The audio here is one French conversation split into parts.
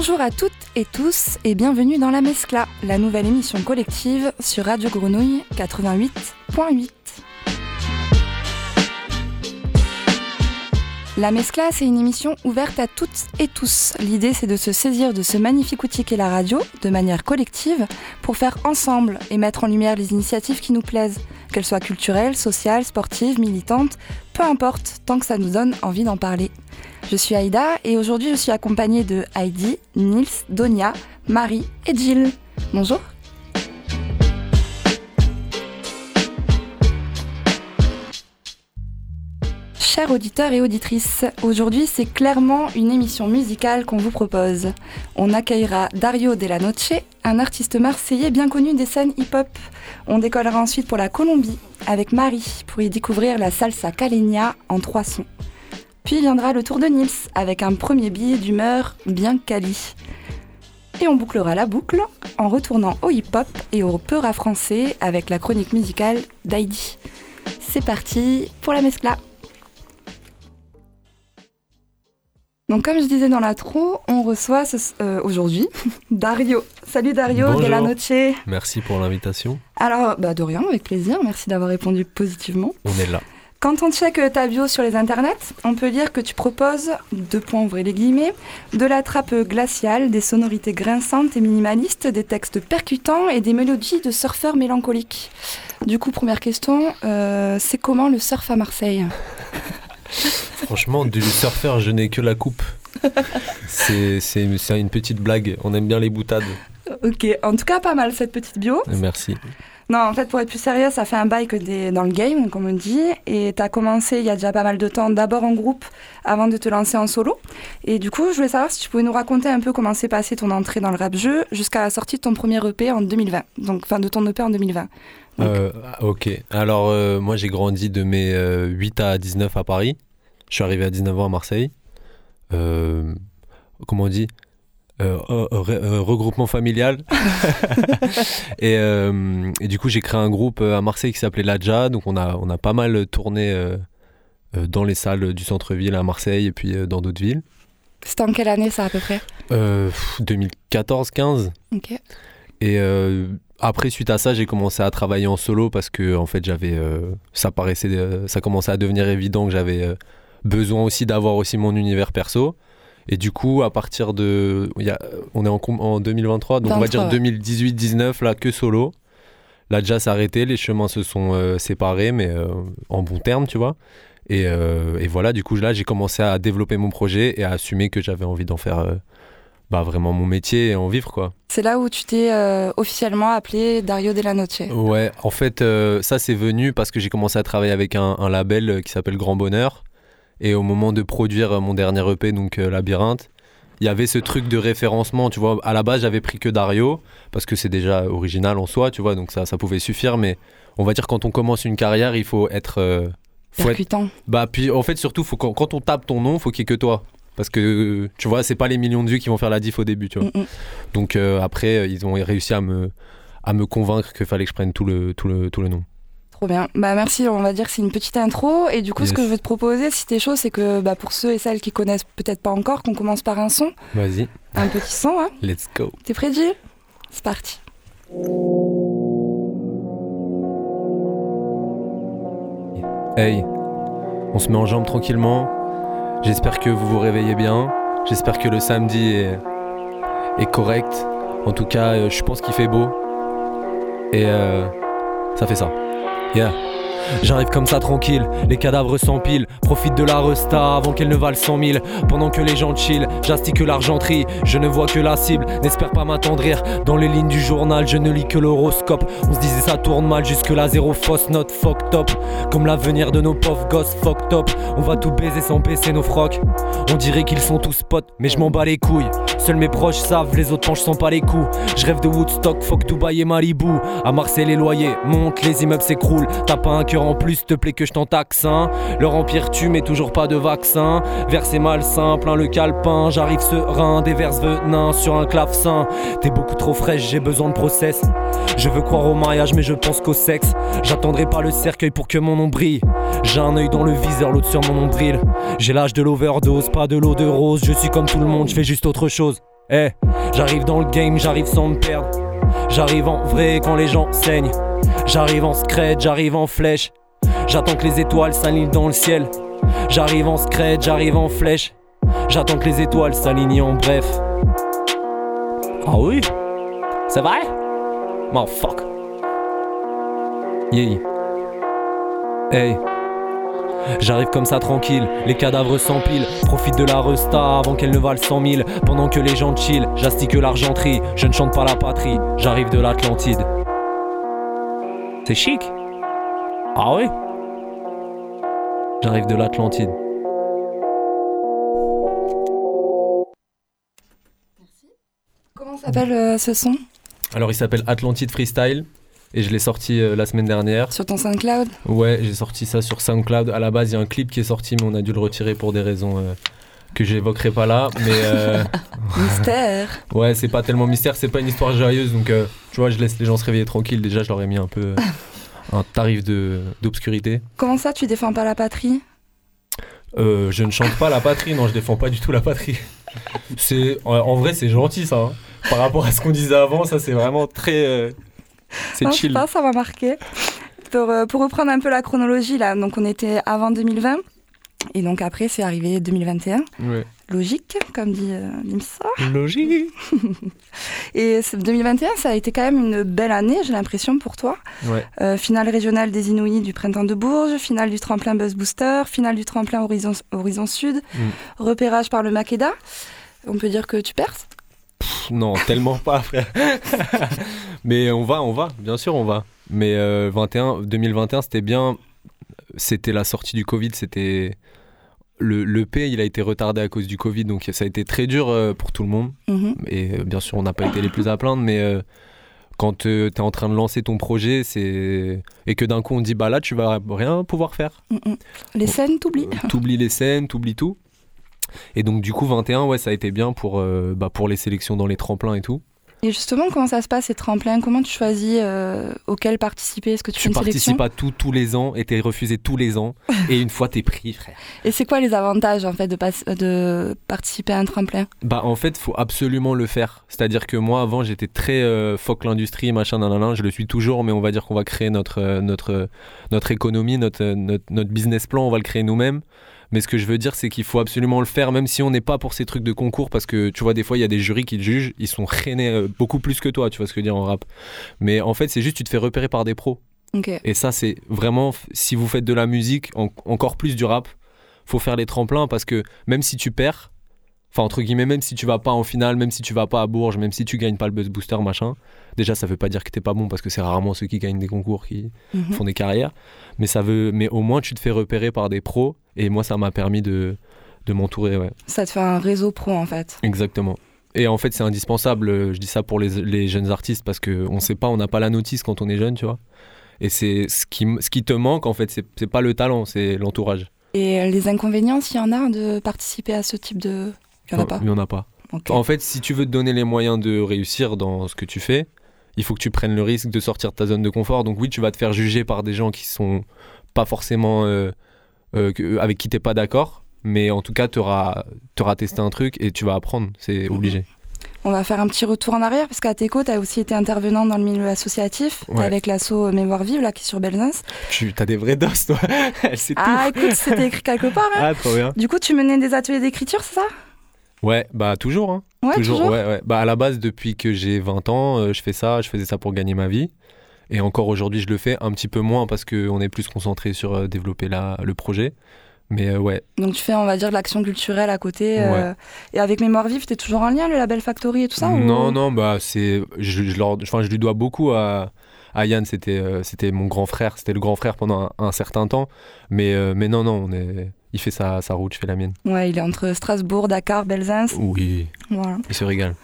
Bonjour à toutes et tous et bienvenue dans La Mescla, la nouvelle émission collective sur Radio Grenouille 88.8. La Mescla, c'est une émission ouverte à toutes et tous. L'idée, c'est de se saisir de ce magnifique outil qu'est la radio, de manière collective, pour faire ensemble et mettre en lumière les initiatives qui nous plaisent, qu'elles soient culturelles, sociales, sportives, militantes, peu importe, tant que ça nous donne envie d'en parler. Je suis Aïda et aujourd'hui je suis accompagnée de Heidi, Nils, Donia, Marie et Jill. Bonjour. Auditeurs et auditrices, aujourd'hui c'est clairement une émission musicale qu'on vous propose. On accueillera Dario Della Noce, un artiste marseillais bien connu des scènes hip-hop. On décollera ensuite pour la Colombie avec Marie pour y découvrir la salsa caleña en trois sons. Puis viendra le tour de Nils avec un premier billet d'humeur bien quali. Et on bouclera la boucle en retournant au hip-hop et au peur français avec la chronique musicale d'Heidi. C'est parti pour la mescla. Donc comme je disais dans l'intro, on reçoit euh, aujourd'hui Dario. Salut Dario Bonjour. la Noche. Merci pour l'invitation. Alors, bah de rien, avec plaisir. Merci d'avoir répondu positivement. On est là. Quand on check ta bio sur les internets, on peut lire que tu proposes, deux points ouvrez les guillemets, de la trappe glaciale, des sonorités grinçantes et minimalistes, des textes percutants et des mélodies de surfeurs mélancoliques. Du coup, première question, euh, c'est comment le surf à Marseille? Franchement, du surfeur, je n'ai que la coupe. C'est une petite blague. On aime bien les boutades. Ok, en tout cas pas mal cette petite bio. Merci. Non, en fait, pour être plus sérieux, ça fait un bail que dans le game, comme on dit, et t'as commencé il y a déjà pas mal de temps, d'abord en groupe, avant de te lancer en solo. Et du coup, je voulais savoir si tu pouvais nous raconter un peu comment s'est passé ton entrée dans le rap-jeu jusqu'à la sortie de ton premier EP en 2020, donc enfin de ton EP en 2020. Donc- Euh, ok. Alors, euh, moi, j'ai grandi de mes euh, 8 à 19 à Paris. Je suis arrivé à 19 ans à Marseille. Euh, comment on dit Euh, re- regroupement familial. et, euh, et du coup, j'ai créé un groupe à Marseille qui s'appelait Ladja. Donc, on a, on a pas mal tourné dans les salles du centre-ville à Marseille et puis dans d'autres villes. C'était en quelle année ça à peu près? Euh, 2014-15. Ok. Et après, suite à ça, j'ai commencé à travailler en solo parce que en fait, j'avais, euh, ça paraissait, euh, ça commençait à devenir évident que j'avais euh, besoin aussi d'avoir aussi mon univers perso. Et du coup, à partir de, il y a- on est en, en 2023, donc on va 23, dire ouais. 2018-19 là que solo. Là déjà, s'est arrêté, les chemins se sont euh, séparés, mais euh, en bon terme, tu vois. Et, euh, et voilà, du coup, là, j'ai commencé à développer mon projet et à assumer que j'avais envie d'en faire bah, vraiment mon métier et en vivre, quoi. C'est là où tu t'es officiellement appelé Dario Della Noce. Ouais, en fait, ça c'est venu parce que j'ai commencé à travailler avec un, un label qui s'appelle Grand Bonheur. Et au moment de produire euh, mon dernier EP, donc euh, Labyrinthe, il y avait ce truc de référencement, tu vois. À la base, j'avais pris que Dario, parce que c'est déjà original en soi, tu vois, donc ça, ça pouvait suffire. Mais on va dire, quand on commence une carrière, il faut être. euh, faut être Percutant. bah, puis en fait, surtout, faut, quand, quand on tape ton nom, faut qu'il y ait que toi. Parce que, tu vois, c'est pas les millions de vues qui vont faire la diff au début, tu vois. Mm, mm. Donc euh, après, ils ont réussi à me, à me convaincre qu'il fallait que je prenne tout le, tout le, tout le nom. Trop bien. Bah merci, on va dire que c'est une petite intro. Et du coup, ce que je veux te proposer, si t'es chaud, c'est que bah, pour ceux et celles qui connaissent peut-être pas encore, qu'on commence par un son, Vas-y, un petit son. Hein. let's go. T'es prêt, Jill C'est parti. Hey, on se met en jambe tranquillement. J'espère que vous vous réveillez bien. J'espère que le samedi est, est correct. En tout cas, euh, je pense qu'il fait beau. Et euh, ça fait ça. J'arrive comme ça tranquille, les cadavres s'empilent. Profite de la resta avant qu'elle ne valent 100 000. Pendant que les gens chill, j'astique l'argenterie. Je ne vois que la cible, n'espère pas m'attendrir. Dans les lignes du journal, je ne lis que l'horoscope. On se disait ça tourne mal, jusque-là zéro fausse note, fuck top. Comme l'avenir de nos pauvres gosses, fuck top. On va tout baiser sans baisser nos frocs. On dirait qu'ils sont tous potes, mais je m'en bats les couilles. Seuls mes proches savent, les autres penchent sans pas les coups. Je rêve de Woodstock, fuck Dubaï et Malibu. À Marseille, les loyers montent, les immeubles s'écroulent. T'as pas un cœur en plus, te plaît que je t'en taxe un. Leur empire tue, mais toujours pas de vaccin. Verset malsain, plein le calepin. J'arrive serein, des vers venins sur un clavecin. T'es beaucoup trop fraîche, j'ai besoin de process. Je veux croire au mariage, mais je pense qu'au sexe. J'attendrai pas le cercueil pour que mon nom brille. J'ai un œil dans le viseur, l'autre sur mon nombril. J'ai l'âge de l'overdose, pas de l'eau de rose. Je suis comme tout le monde, je fais juste autre chose. Eh, j'arrive dans le game, j'arrive sans me perdre. J'arrive en vrai quand les gens saignent. J'arrive en scred, j'arrive en flèche. J'attends que les étoiles s'alignent dans le ciel. J'arrive en scred, j'arrive en flèche. J'attends que les étoiles s'alignent en bref. Ah oui? C'est vrai? Fuck. Yeah. Hey. J'arrive comme ça tranquille, les cadavres s'empilent. Profite de la resta avant qu'elle ne vale cent mille. Pendant que les gens chill, j'astique l'argenterie. Je ne chante pas la patrie, j'arrive de l'Atlantide. C'est chic Ah oui J'arrive de l'Atlantide. Comment s'appelle euh, ce son? Alors il s'appelle Atlantide Freestyle et je l'ai sorti euh, la semaine dernière. Sur ton SoundCloud? Ouais, j'ai sorti ça sur SoundCloud. À la base, il y a un clip qui est sorti, mais on a dû le retirer pour des raisons euh, que j'évoquerai pas là. Mais euh, mystère. Ouais, c'est pas tellement mystère, c'est pas une histoire joyeuse, donc tu vois, je laisse les gens se réveiller tranquilles. Déjà, je leur ai mis un peu un tarif de d'obscurité. Comment ça, tu défends pas la patrie? Je ne chante pas la patrie, non, je défends pas du tout la patrie. C'est en vrai, c'est gentil ça. Hein. Par rapport à ce qu'on disait avant, ça c'est vraiment très c'est chill. Ça, ça m'a marqué. Pour, euh, pour, reprendre un peu la chronologie, là, donc on était avant 2020. Et donc après, c'est arrivé 2021. Logique, comme dit euh, l'IMSA. Logique. et 2021, ça a été quand même une belle année, j'ai l'impression, pour toi. Euh, finale régionale des Inouïs du Printemps de Bourges, finale du tremplin Buzz Booster, finale du tremplin Horizon, Horizon Sud, mm. repérage par le Makeda. On peut dire que tu non, tellement pas, frère. Mais on va, on va, bien sûr, on va. Mais 21, euh, 2021, c'était bien. C'était la sortie du Covid, c'était. Le, le P, il a été retardé à cause du Covid, donc ça a été très dur euh, pour tout le monde. Mhm. Et euh, bien sûr, on n'a pas été les plus à plaindre, mais quand tu es en train de lancer ton projet, c'est et que d'un coup on dit bah là tu vas rien pouvoir faire. Mm, mm. Les scènes, t'oublies. T'oublies les scènes, t'oublies tout. Et donc du coup 21, ouais, ça a été bien pour, euh, bah, pour les sélections dans les tremplins et tout. Et justement, comment ça se passe ces tremplins? Comment tu choisis euh, auxquels participer? Est-ce que tu, fais une participes à tout tous les ans et t'es refusé tous les ans et une fois t'es pris, frère. Et c'est quoi les avantages en fait de, de participer à un tremplin? Bah en fait, faut absolument le faire. C'est-à-dire que moi avant, j'étais très euh, fuck l'industrie, machin, nanana. Je le suis toujours, mais on va dire qu'on va créer notre notre notre économie, notre, notre notre business plan, on va le créer nous-mêmes. Mais ce que je veux dire, c'est qu'il faut absolument le faire, même si on n'est pas pour ces trucs de concours, parce que tu vois, des fois, il y a des jurys qui te jugent, ils sont reinés euh, beaucoup plus que toi, tu vois ce que je veux dire en rap. Mais en fait, c'est juste, tu te fais repérer par des pros. Et ça, c'est vraiment, si vous faites de la musique, encore plus du rap, faut faire les tremplins, parce que même si tu perds, Enfin, entre guillemets, même si tu vas pas en finale, même si tu vas pas à Bourges, même si tu gagnes pas le Buzz Booster, machin, déjà, ça veut pas dire que t'es pas bon parce que c'est rarement ceux qui gagnent des concours qui mhm. font des carrières. Mais ça veut, mais au moins, tu te fais repérer par des pros. Et moi, ça m'a permis de, de m'entourer, ouais. Ça te fait un réseau pro, en fait. Exactement. Et en fait, c'est indispensable. Je dis ça pour les, les jeunes artistes parce qu'on sait pas, on n'a pas la notice quand on est jeune, tu vois. Et c'est ce qui, ce qui te manque, en fait, c'est pas le talent, c'est l'entourage. Et les inconvénients, s'il y en a, de participer à ce type de il n'y en a pas. Il n'y en a pas. En fait, si tu veux te donner les moyens de réussir dans ce que tu fais, il faut que tu prennes le risque de sortir de ta zone de confort. Donc oui, tu vas te faire juger par des gens qui sont pas forcément euh, euh, avec qui tu n'es pas d'accord, mais en tout cas, tu auras, testé un truc et tu vas apprendre, c'est obligé. On va faire un petit retour en arrière, parce qu'à Teco, tu as aussi été intervenant dans le milieu associatif, avec l'asso Mémoire Vive, là, qui est sur Belzins. Tu as des vrais dos, toi Ah, écoute, c'était écrit quelque part. Hein. Ah, trop bien. Du coup, tu menais des ateliers d'écriture, c'est ça? Ouais, bah toujours. Hein. Ouais, toujours. Ouais, ouais. Bah à la base, depuis que j'ai 20 ans, euh, je fais ça. Je faisais ça pour gagner ma vie. Et encore aujourd'hui, je le fais un petit peu moins parce qu'on est plus concentré sur euh, développer la, le projet. Mais euh, ouais. Donc tu fais, on va dire, de l'action culturelle à côté. Et avec Mémoire Vive, t'es toujours en lien, le label Factory et tout ça Non, non, bah c'est. Je, je, je, lui dois beaucoup à, à Yann, c'était c'était mon grand frère. C'était le grand frère pendant un, un certain temps. Mais, mais non, non, on est il fait sa, sa, route, je fais la mienne. Ouais, il est entre Strasbourg, Dakar, Belzins. Oui. Voilà. Il se régale.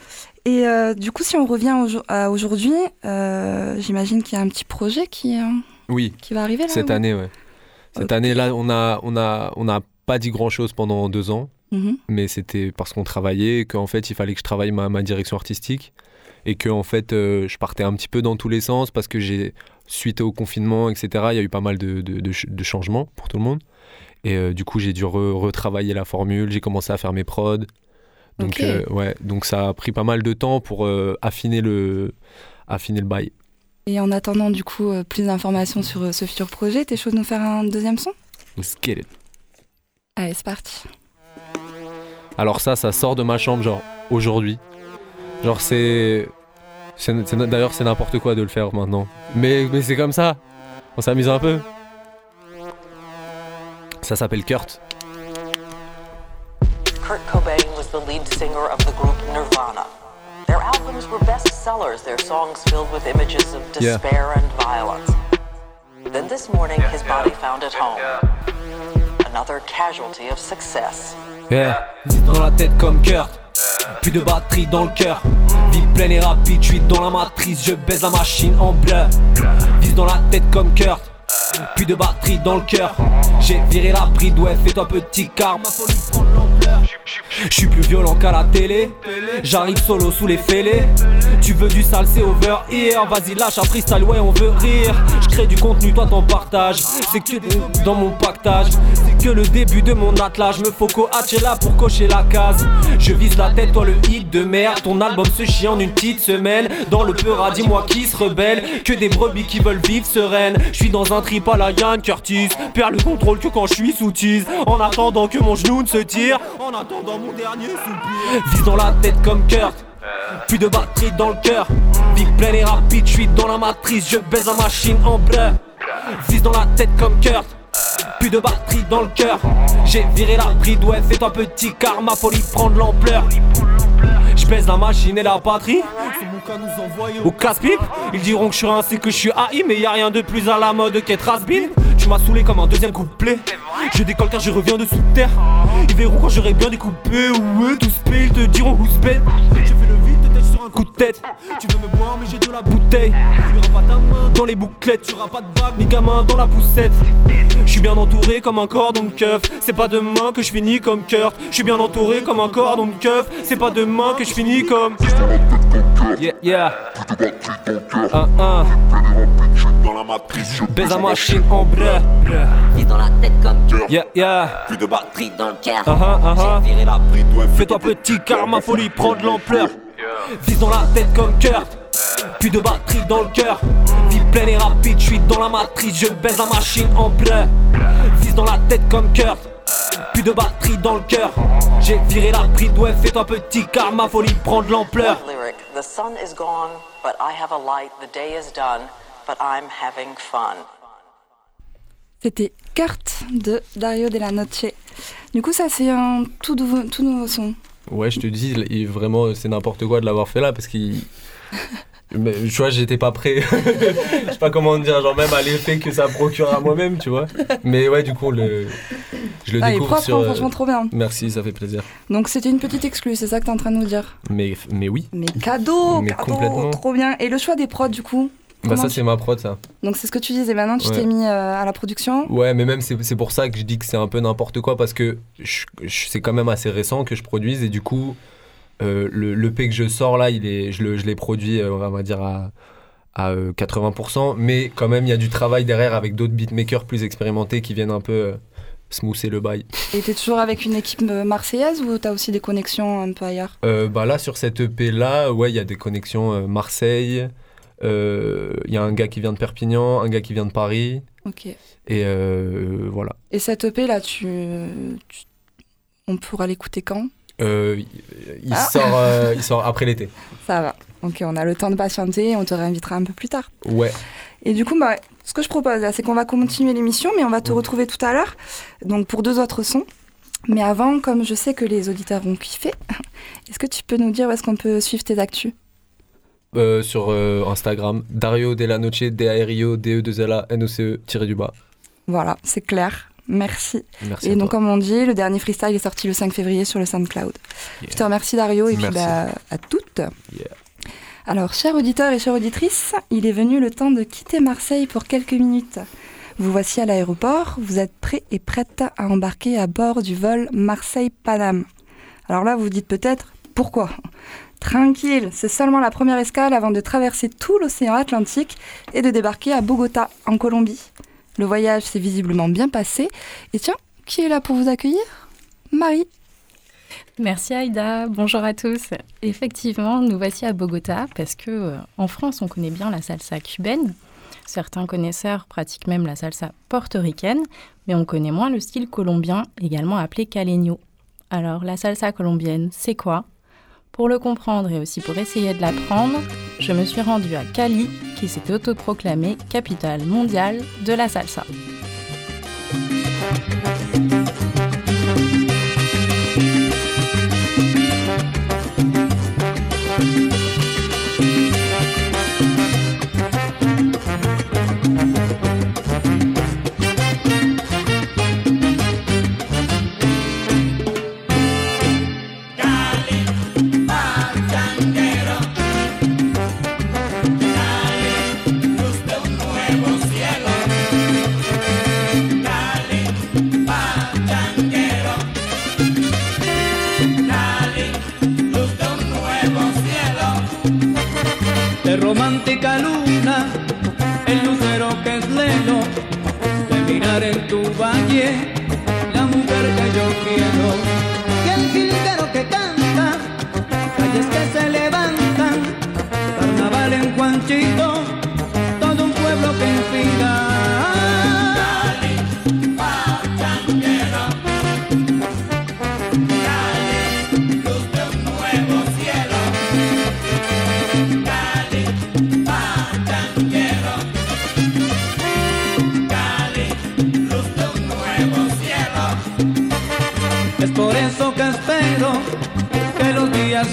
Et euh, du coup, si on revient à aujourd'hui, euh, j'imagine qu'il y a un petit projet qui, euh, oui. qui va arriver là. Cette année, ouais. Cette année-là, on n'a on a, on a pas dit grand-chose pendant deux ans, mhm. mais c'était parce qu'on travaillait, qu'en fait, il fallait que je travaille ma, ma direction artistique et que en fait, je partais un petit peu dans tous les sens parce que j'ai, suite au confinement, etc., il y a eu pas mal de, de, de changements pour tout le monde. Et du coup, j'ai dû retravailler la formule, j'ai commencé à faire mes prods. Donc, ouais, donc ça a pris pas mal de temps pour affiner, le, affiner le bail. Et en attendant, du coup, plus d'informations sur ce futur projet, t'es chaud de nous faire un deuxième son? Let's get it. Allez, c'est parti. Alors ça, ça sort de ma chambre, genre, aujourd'hui. Genre, c'est... D'ailleurs, c'est n'importe quoi de le faire maintenant. Mais, mais c'est comme ça. On s'amuse un peu. Ça s'appelle Kurt. Kurt Cobain singer of the group Nirvana. Their albums were bestsellers, their songs filled with images of despair and violence. Then this morning, his body found at home. Another casualty of success. Yeah, dans la tête comme Kurt. Plus de batterie dans le cœur. Vie pleine et rapide, je suis dans la matrice, je baise la machine en bleu. Vise dans la tête comme Kurt. Plus de batterie dans le cœur. J'ai viré la bride, ouais, fais-toi petit car ma folie prend. Je suis plus violent qu'à la télé. J'arrive solo sous les fêlés. Tu veux du sale, c'est over here. Vas-y, lâche un freestyle, ouais, on veut rire. Je crée du contenu, toi t'en partages. C'est que dans mon pactage. Le début de mon attelage. Me faut là pour cocher la case. Je vise la tête, toi le hit de merde. Ton album se chie en une petite semaine. Dans le peur, dis-moi qui se rebelle. Que des brebis qui veulent vivre sereines. Je suis dans un trip à la Yann Curtis. Perds le contrôle que quand je suis sous tease. En attendant que mon genou ne se tire. En attendant mon dernier soupir. Vise dans la tête comme Kurt. Plus de batterie dans le cœur. Vie pleine et rapide, je dans la matrice. Je baise la machine en bleu. Vise dans la tête comme Kurt. Plus de batterie dans le cœur. J'ai viré la bride, ouais, fais-toi petit car ma folie prend de l'ampleur. Je baise la machine et la batterie. Au casse-pipe, ils diront que je suis ainsi que je suis AI, mais y a rien de plus à la mode qu'être has Tu m'as saoulé comme un deuxième couplet. Je décolle car je reviens de sous terre. Ils verront quand j'aurai bien découpé. Ouais, tous ils te diront who's bed. Un coup de tête. Tu veux me boire, mais j'ai de la bouteille. Y'aura pas ta main dans les bouclettes. T'auras pas de bague, ni gamin dans la poussette. Je suis bien entouré comme un cordon de keuf. C'est pas demain que je finis comme Kurt. Je suis bien entouré comme un cordon de keuf. C'est pas demain que je finis comme. Yeah, yeah. Un, un. Dans la matrice, baise la machine en bleu. Vise dans la tête comme Kurt. Yeah, yeah. Plus de batterie dans le cœur. Uh -huh, uh -huh. J'ai viré la bride, ouais. Fais-toi petit car ma folie prend de l'ampleur. Vise dans la tête comme Kurt. Plus de batterie dans le cœur. Vie pleine et rapide, je suis dans la matrice, je baise la machine en bleu. Vise dans la tête comme Kurt. Plus de batterie dans le cœur. J'ai viré la bride, ouais, fais-toi petit car ma folie prend de l'ampleur. The sun is gone, but I have a light. The day is done, but I'm having fun. C'était Kurt de Dario Della Noche. Du coup, ça, c'est un tout nouveau, tout nouveau son. Ouais, je te dis, vraiment, c'est n'importe quoi de l'avoir fait là parce qu'il. Mais, tu vois, j'étais pas prêt. je sais pas comment dire, genre même à l'effet que ça procure à moi-même, tu vois. Mais ouais, du coup, le, je le ah, découvre sur. Hein, franchement, trop bien. Merci, ça fait plaisir. Donc c'était une petite exclue, c'est ça que t'es en train de nous dire? Mais, mais oui. Mais cadeau, mais cadeau, complètement. trop bien. Et le choix des prods, du coup? Bah ça c'est ma prod ça. Donc c'est ce que tu disais, maintenant tu t'es mis euh, à la production? Ouais mais même c'est pour ça que je dis que c'est un peu n'importe quoi parce que c'est quand même assez récent que je produise et du coup euh, le, P que je sors là, il est, je l'ai produit, euh, on va dire, à, à 80%, mais quand même, il y a du travail derrière avec d'autres beatmakers plus expérimentés qui viennent un peu euh, smoother le bail. Et t'es toujours avec une équipe marseillaise ou t'as aussi des connexions un peu ailleurs? Bah Là, sur cette EP là, ouais, il y a des connexions Marseille, il y a un gars qui vient de Perpignan, un gars qui vient de Paris. Ok. Et voilà. Et cette EP là, tu, on pourra l'écouter quand? Euh, il, ah. sort, euh, il sort après l'été. Ça va. Ok, on a le temps de patienter on te réinvitera un peu plus tard. Ouais. Et du coup, bah, ce que je propose là, c'est qu'on va continuer l'émission, mais on va te retrouver tout à l'heure, donc pour deux autres sons. Mais avant, comme je sais que les auditeurs vont kiffer, est-ce que tu peux nous dire où est-ce qu'on peut suivre tes actus? Euh, Sur Instagram, Dario Della Noce, D-A-R-I-O, D-E-2-L-A, N-O-C-E, tiré du bas. Voilà, c'est clair. Merci. et donc, comme on dit, le dernier freestyle est sorti le 5 février sur le SoundCloud. Je te remercie, Dario, et puis bah, à toutes. Alors, chers auditeurs et chères auditrices, il est venu le temps de quitter Marseille pour quelques minutes. Vous voici à l'aéroport, vous êtes prêts et prêtes à embarquer à bord du vol Marseille-Paname. Alors là, vous vous dites peut-être, pourquoi? Tranquille, c'est seulement la première escale avant de traverser tout l'océan Atlantique et de débarquer à Bogota, en Colombie. Le voyage s'est visiblement bien passé. Et tiens, qui est là pour vous accueillir? Marie. Merci Aïda, bonjour à tous. Effectivement, nous voici à Bogota parce que euh, en France, on connaît bien la salsa cubaine. Certains connaisseurs pratiquent même la salsa portoricaine, mais on connaît moins le style colombien, également appelé caleño. Alors, la salsa colombienne, c'est quoi? Pour le comprendre et aussi pour essayer de l'apprendre, je me suis rendue à Cali, qui s'est autoproclamée capitale mondiale de la salsa. luna, el lucero que es lelo de mirar en tu valle, la mujer que yo quiero. Y el jilguero que canta, calles que se levantan, carnaval en Juanchito.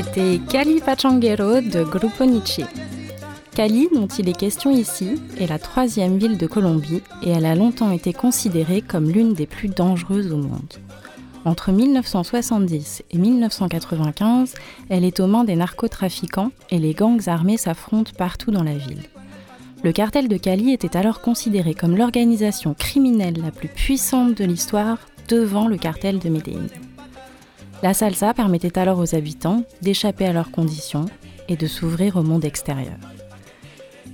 C'était Cali Pachanguero de Grupo Nietzsche. Cali, dont il est question ici, est la troisième ville de Colombie et elle a longtemps été considérée comme l'une des plus dangereuses au monde. Entre 1970 et 1995, elle est aux mains des narcotrafiquants et les gangs armés s'affrontent partout dans la ville. Le cartel de Cali était alors considéré comme l'organisation criminelle la plus puissante de l'histoire devant le cartel de Medellín. La salsa permettait alors aux habitants d'échapper à leurs conditions et de s'ouvrir au monde extérieur.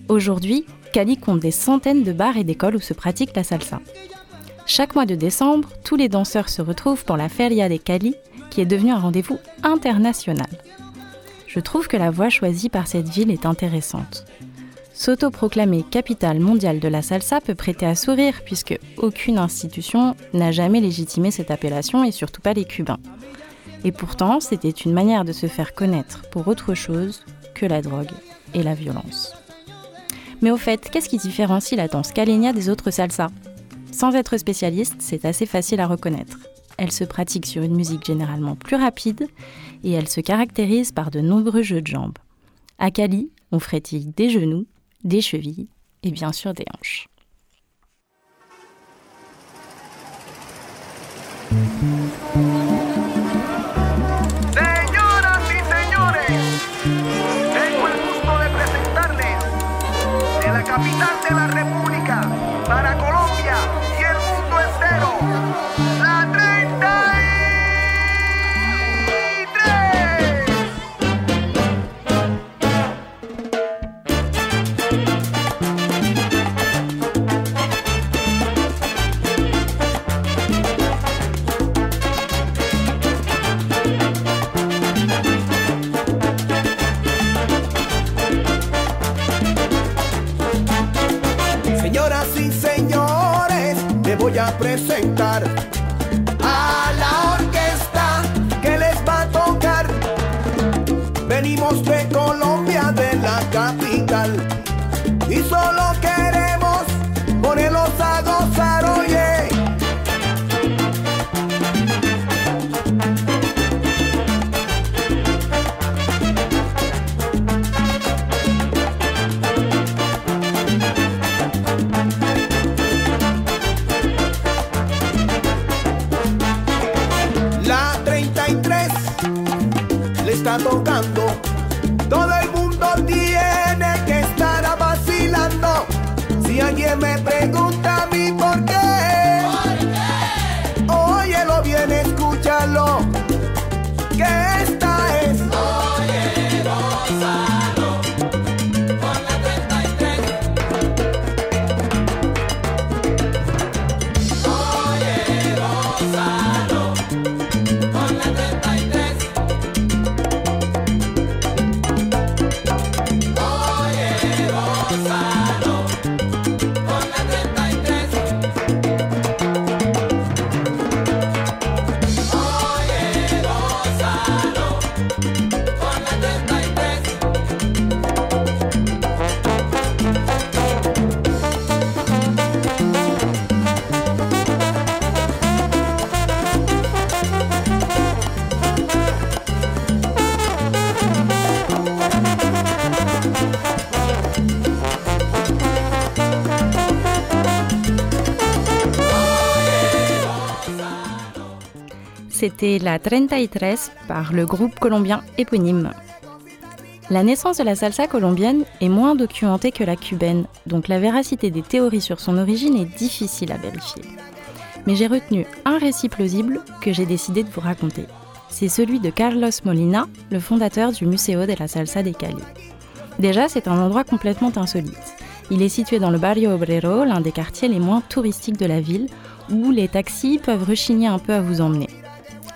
Aujourd'hui, Cali compte des centaines de bars et d'écoles où se pratique la salsa. Chaque mois de décembre, tous les danseurs se retrouvent pour la Feria de Cali, qui est devenue un rendez-vous international. Je trouve que la voie choisie par cette ville est intéressante. S'autoproclamer capitale mondiale de la salsa peut prêter à sourire puisque aucune institution n'a jamais légitimé cette appellation et surtout pas les Cubains. Et pourtant, c'était une manière de se faire connaître pour autre chose que la drogue et la violence. Mais au fait, qu'est-ce qui différencie la danse caleña des autres salsas? Sans être spécialiste, c'est assez facile à reconnaître. Elle se pratique sur une musique généralement plus rapide et elle se caractérise par de nombreux jeux de jambes. À Cali, on frétille des genoux, des chevilles et bien sûr des hanches. De la capital de la acrescentar C'était la 33 par le groupe colombien éponyme. La naissance de la salsa colombienne est moins documentée que la cubaine, donc la véracité des théories sur son origine est difficile à vérifier. Mais j'ai retenu un récit plausible que j'ai décidé de vous raconter. C'est celui de Carlos Molina, le fondateur du Museo de la Salsa de Cali. Déjà, c'est un endroit complètement insolite. Il est situé dans le Barrio Obrero, l'un des quartiers les moins touristiques de la ville, où les taxis peuvent rechigner un peu à vous emmener.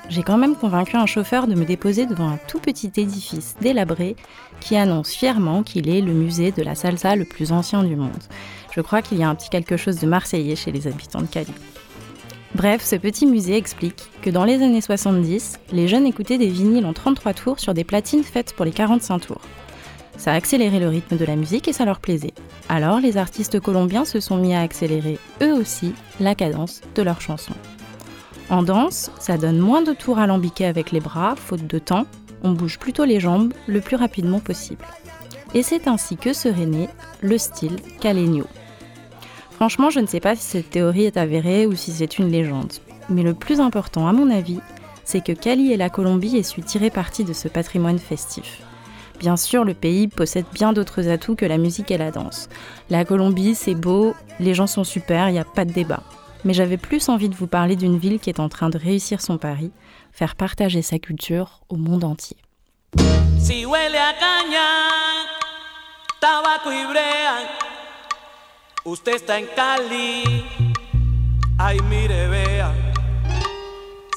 J'ai quand même convaincu un chauffeur de me déposer devant un tout petit édifice délabré qui annonce fièrement qu'il est le musée de la salsa le plus ancien du monde. Je crois qu'il y a un petit quelque chose de marseillais chez les habitants de Cali. Bref, ce petit musée explique que dans les années 70, les jeunes écoutaient des vinyles en 33 tours sur des platines faites pour les 45 tours. Ça a accéléré le rythme de la musique et ça leur plaisait. Alors les artistes colombiens se sont mis à accélérer eux aussi la cadence de leurs chansons. En danse, ça donne moins de tours alambiqués avec les bras, faute de temps, on bouge plutôt les jambes le plus rapidement possible. Et c'est ainsi que serait né le style Caleño. Franchement, je ne sais pas si cette théorie est avérée ou si c'est une légende. Mais le plus important, à mon avis, c'est que Cali et la Colombie aient su tirer parti de ce patrimoine festif. Bien sûr, le pays possède bien d'autres atouts que la musique et la danse. La Colombie, c'est beau, les gens sont super, il n'y a pas de débat. Mais j'avais plus envie de vous parler d'une ville qui est en train de réussir son pari, faire partager sa culture au monde entier.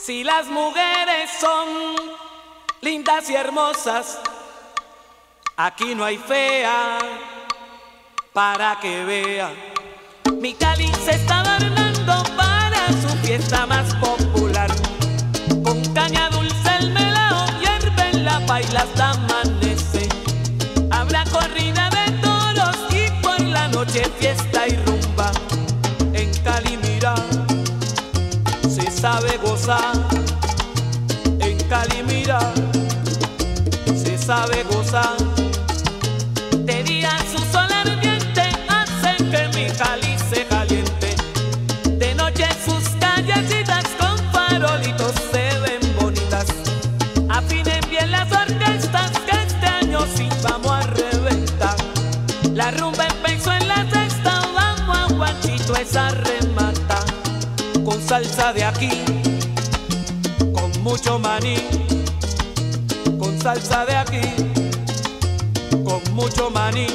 Si las mujeres son lindas y hermosas, aquí no hay fea para que vea. Mi Cali se fiesta más popular. Con caña dulce el melao hierve en la paila hasta amanece. Habrá corrida de toros y por la noche fiesta y rumba. En Cali mira, se sabe gozar. En Cali mira, se sabe gozar. Salsa de aquí, con mucho maní. Con salsa de aquí, con mucho maní.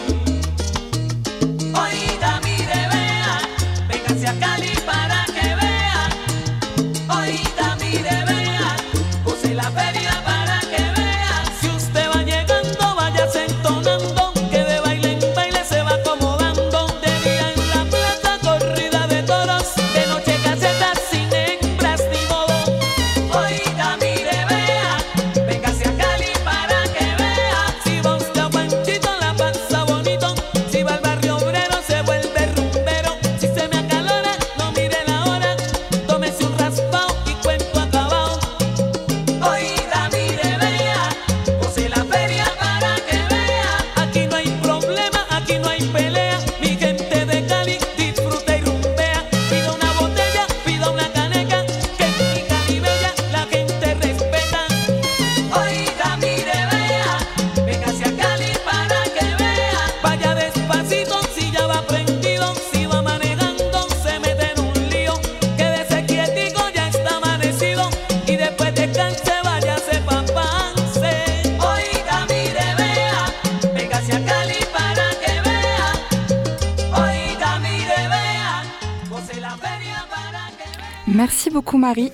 Marie.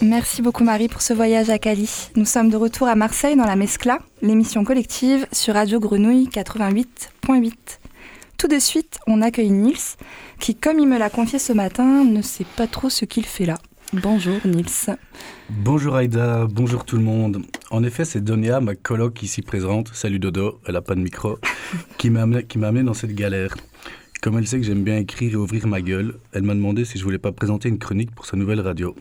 Merci beaucoup Marie pour ce voyage à Cali. Nous sommes de retour à Marseille dans la Mescla, l'émission collective sur Radio Grenouille 88.8. Tout de suite, on accueille Nils, qui, comme il me l'a confié ce matin, ne sait pas trop ce qu'il fait là. Bonjour Nils. Bonjour Aïda, bonjour tout le monde. En effet, c'est Donia, ma coloc ici présente, salut Dodo, elle a pas de micro, qui m'a amené, qui m'a amené dans cette galère. Comme elle sait que j'aime bien écrire et ouvrir ma gueule, elle m'a demandé si je voulais pas présenter une chronique pour sa nouvelle radio.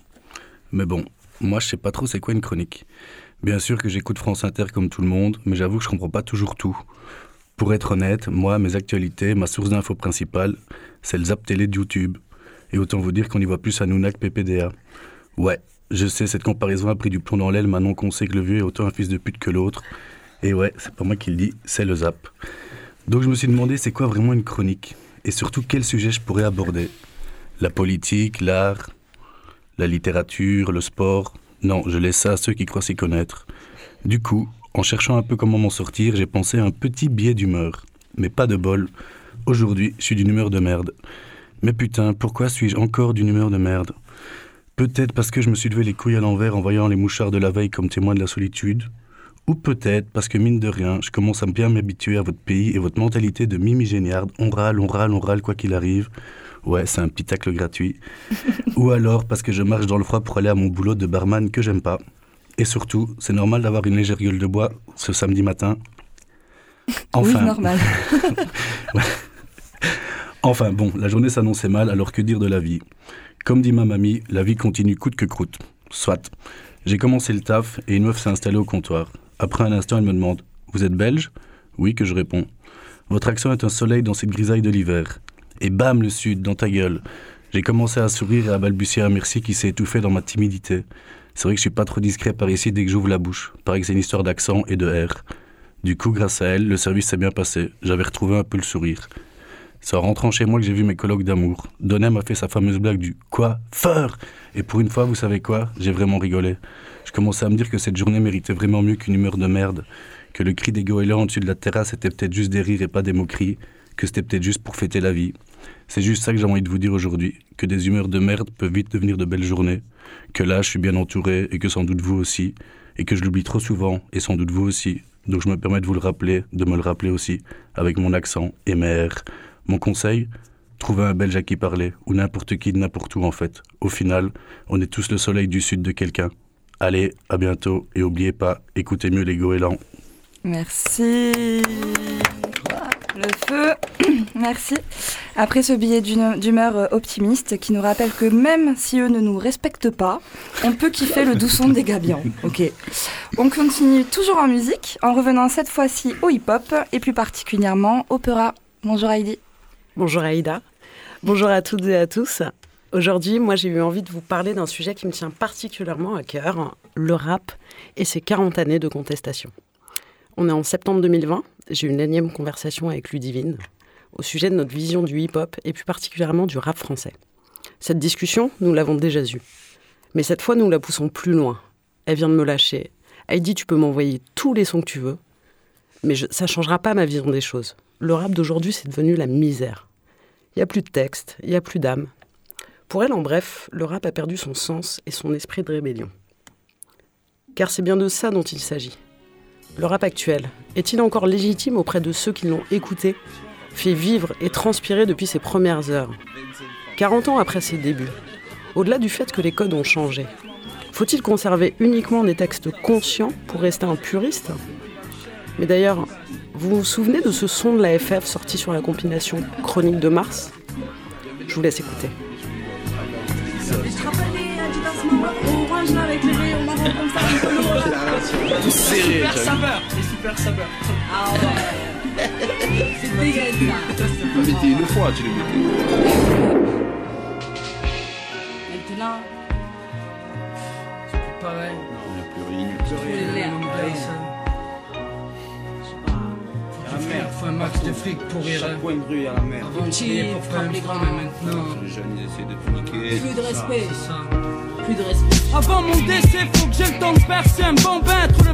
Mais bon, moi je sais pas trop c'est quoi une chronique. Bien sûr que j'écoute France Inter comme tout le monde, mais j'avoue que je comprends pas toujours tout. Pour être honnête, moi, mes actualités, ma source d'info principale, c'est le Zap Télé de YouTube. Et autant vous dire qu'on y voit plus Hanouna que PPDA. Ouais, je sais, cette comparaison a pris du plomb dans l'aile maintenant qu'on sait que le vieux est autant un fils de pute que l'autre. Et ouais, c'est pas moi qui le dis, c'est le Zap. Donc je me suis demandé c'est quoi vraiment une chronique? Et surtout quel sujet je pourrais aborder? La politique, l'art, la littérature, le sport. Non, je laisse ça à ceux qui croient s'y connaître. Du coup, en cherchant un peu comment m'en sortir, j'ai pensé à un petit biais d'humeur. Mais pas de bol. Aujourd'hui, je suis d'une humeur de merde. Mais putain, pourquoi suis-je encore d'une humeur de merde? Peut-être parce que je me suis levé les couilles à l'envers en voyant les mouchards de la veille comme témoins de la solitude. Ou peut-être parce que mine de rien, je commence à bien m'habituer à votre pays et votre mentalité de mimi géniarde. On râle, on râle, on râle quoi qu'il arrive. Ouais, c'est un petit tacle gratuit. Ou alors parce que je marche dans le froid pour aller à mon boulot de barman que j'aime pas. Et surtout, c'est normal d'avoir une légère gueule de bois ce samedi matin. Oui, normal. Enfin bon, la journée s'annonçait mal, alors que dire de la vie? Comme dit ma mamie, la vie continue coûte que croûte. Soit. J'ai commencé le taf et une meuf s'est installée au comptoir. Après un instant, elle me demande Vous êtes belge? Oui, que je réponds. Votre accent est un soleil dans cette grisaille de l'hiver. Et bam, le sud, dans ta gueule. J'ai commencé à sourire et à balbutier un merci qui s'est étouffé dans ma timidité. C'est vrai que je suis pas trop discret par ici dès que j'ouvre la bouche. Pareil que c'est une histoire d'accent et de R. Du coup, grâce à elle, le service s'est bien passé. J'avais retrouvé un peu le sourire. C'est en rentrant chez moi que j'ai vu mes colloques d'amour. Donem m'a fait sa fameuse blague du quoi Feur Et pour une fois, vous savez quoi? J'ai vraiment rigolé. Je commençais à me dire que cette journée méritait vraiment mieux qu'une humeur de merde. Que le cri des goélands au-dessus de la terrasse était peut-être juste des rires et pas des moqueries. Que c'était peut-être juste pour fêter la vie. C'est juste ça que j'ai envie de vous dire aujourd'hui. Que des humeurs de merde peuvent vite devenir de belles journées. Que là, je suis bien entouré et que sans doute vous aussi. Et que je l'oublie trop souvent et sans doute vous aussi. Donc je me permets de vous le rappeler, de me le rappeler aussi, avec mon accent et. Mon conseil Trouvez un Belge à qui parler, ou n'importe qui de n'importe où en fait. Au final, on est tous le soleil du sud de quelqu'un. Allez, à bientôt, et oubliez pas, écoutez mieux les goélands. Merci. Le feu. Merci. Après ce billet d'humeur euh, optimiste qui nous rappelle que même si eux ne nous respectent pas, on peut kiffer le doux son des gabions. Ok. On continue toujours en musique en revenant cette fois-ci au hip-hop et plus particulièrement opéra. Bonjour Heidi. Bonjour Aïda. Bonjour à toutes et à tous. Aujourd'hui, moi, j'ai eu envie de vous parler d'un sujet qui me tient particulièrement à cœur, le rap et ses 40 années de contestation. On est en septembre 2020, j'ai une énième conversation avec Ludivine au sujet de notre vision du hip-hop et plus particulièrement du rap français. Cette discussion, nous l'avons déjà eue. Mais cette fois, nous la poussons plus loin. Elle vient de me lâcher. Heidi, tu peux m'envoyer tous les sons que tu veux, mais ça ne changera pas ma vision des choses. Le rap d'aujourd'hui, c'est devenu la misère. Il n'y a plus de texte, il n'y a plus d'âme. Pour elle, en bref, le rap a perdu son sens et son esprit de rébellion. Car c'est bien de ça dont il s'agit. Le rap actuel est-il encore légitime auprès de ceux qui l'ont écouté, fait vivre et transpirer depuis ses premières heures 40 ans après ses débuts, au-delà du fait que les codes ont changé, faut-il conserver uniquement des textes conscients pour rester un puriste Mais d'ailleurs, vous vous souvenez de ce son de la FF sorti sur la compilation Chronique de Mars Je vous laisse écouter. Tout serré. Super sapeur. C'est super sapeur. Ah ouais. C'est dégueulasse. Tu l'as mis une fois, tu l'as mis. Maintenant, c'est plus pareil. Non, il n'y a plus rien. Plus rien. La un max de fric pour rire. Chaque coin de rue, il y a la merde. Avant, payais pour faire un franc, mais maintenant. Les jeunes, essaient de tout niquer. Plus de respect. C'est ça. Plus de respect. Avant mon décès, faut que j'ai le temps de percer un bambin, être le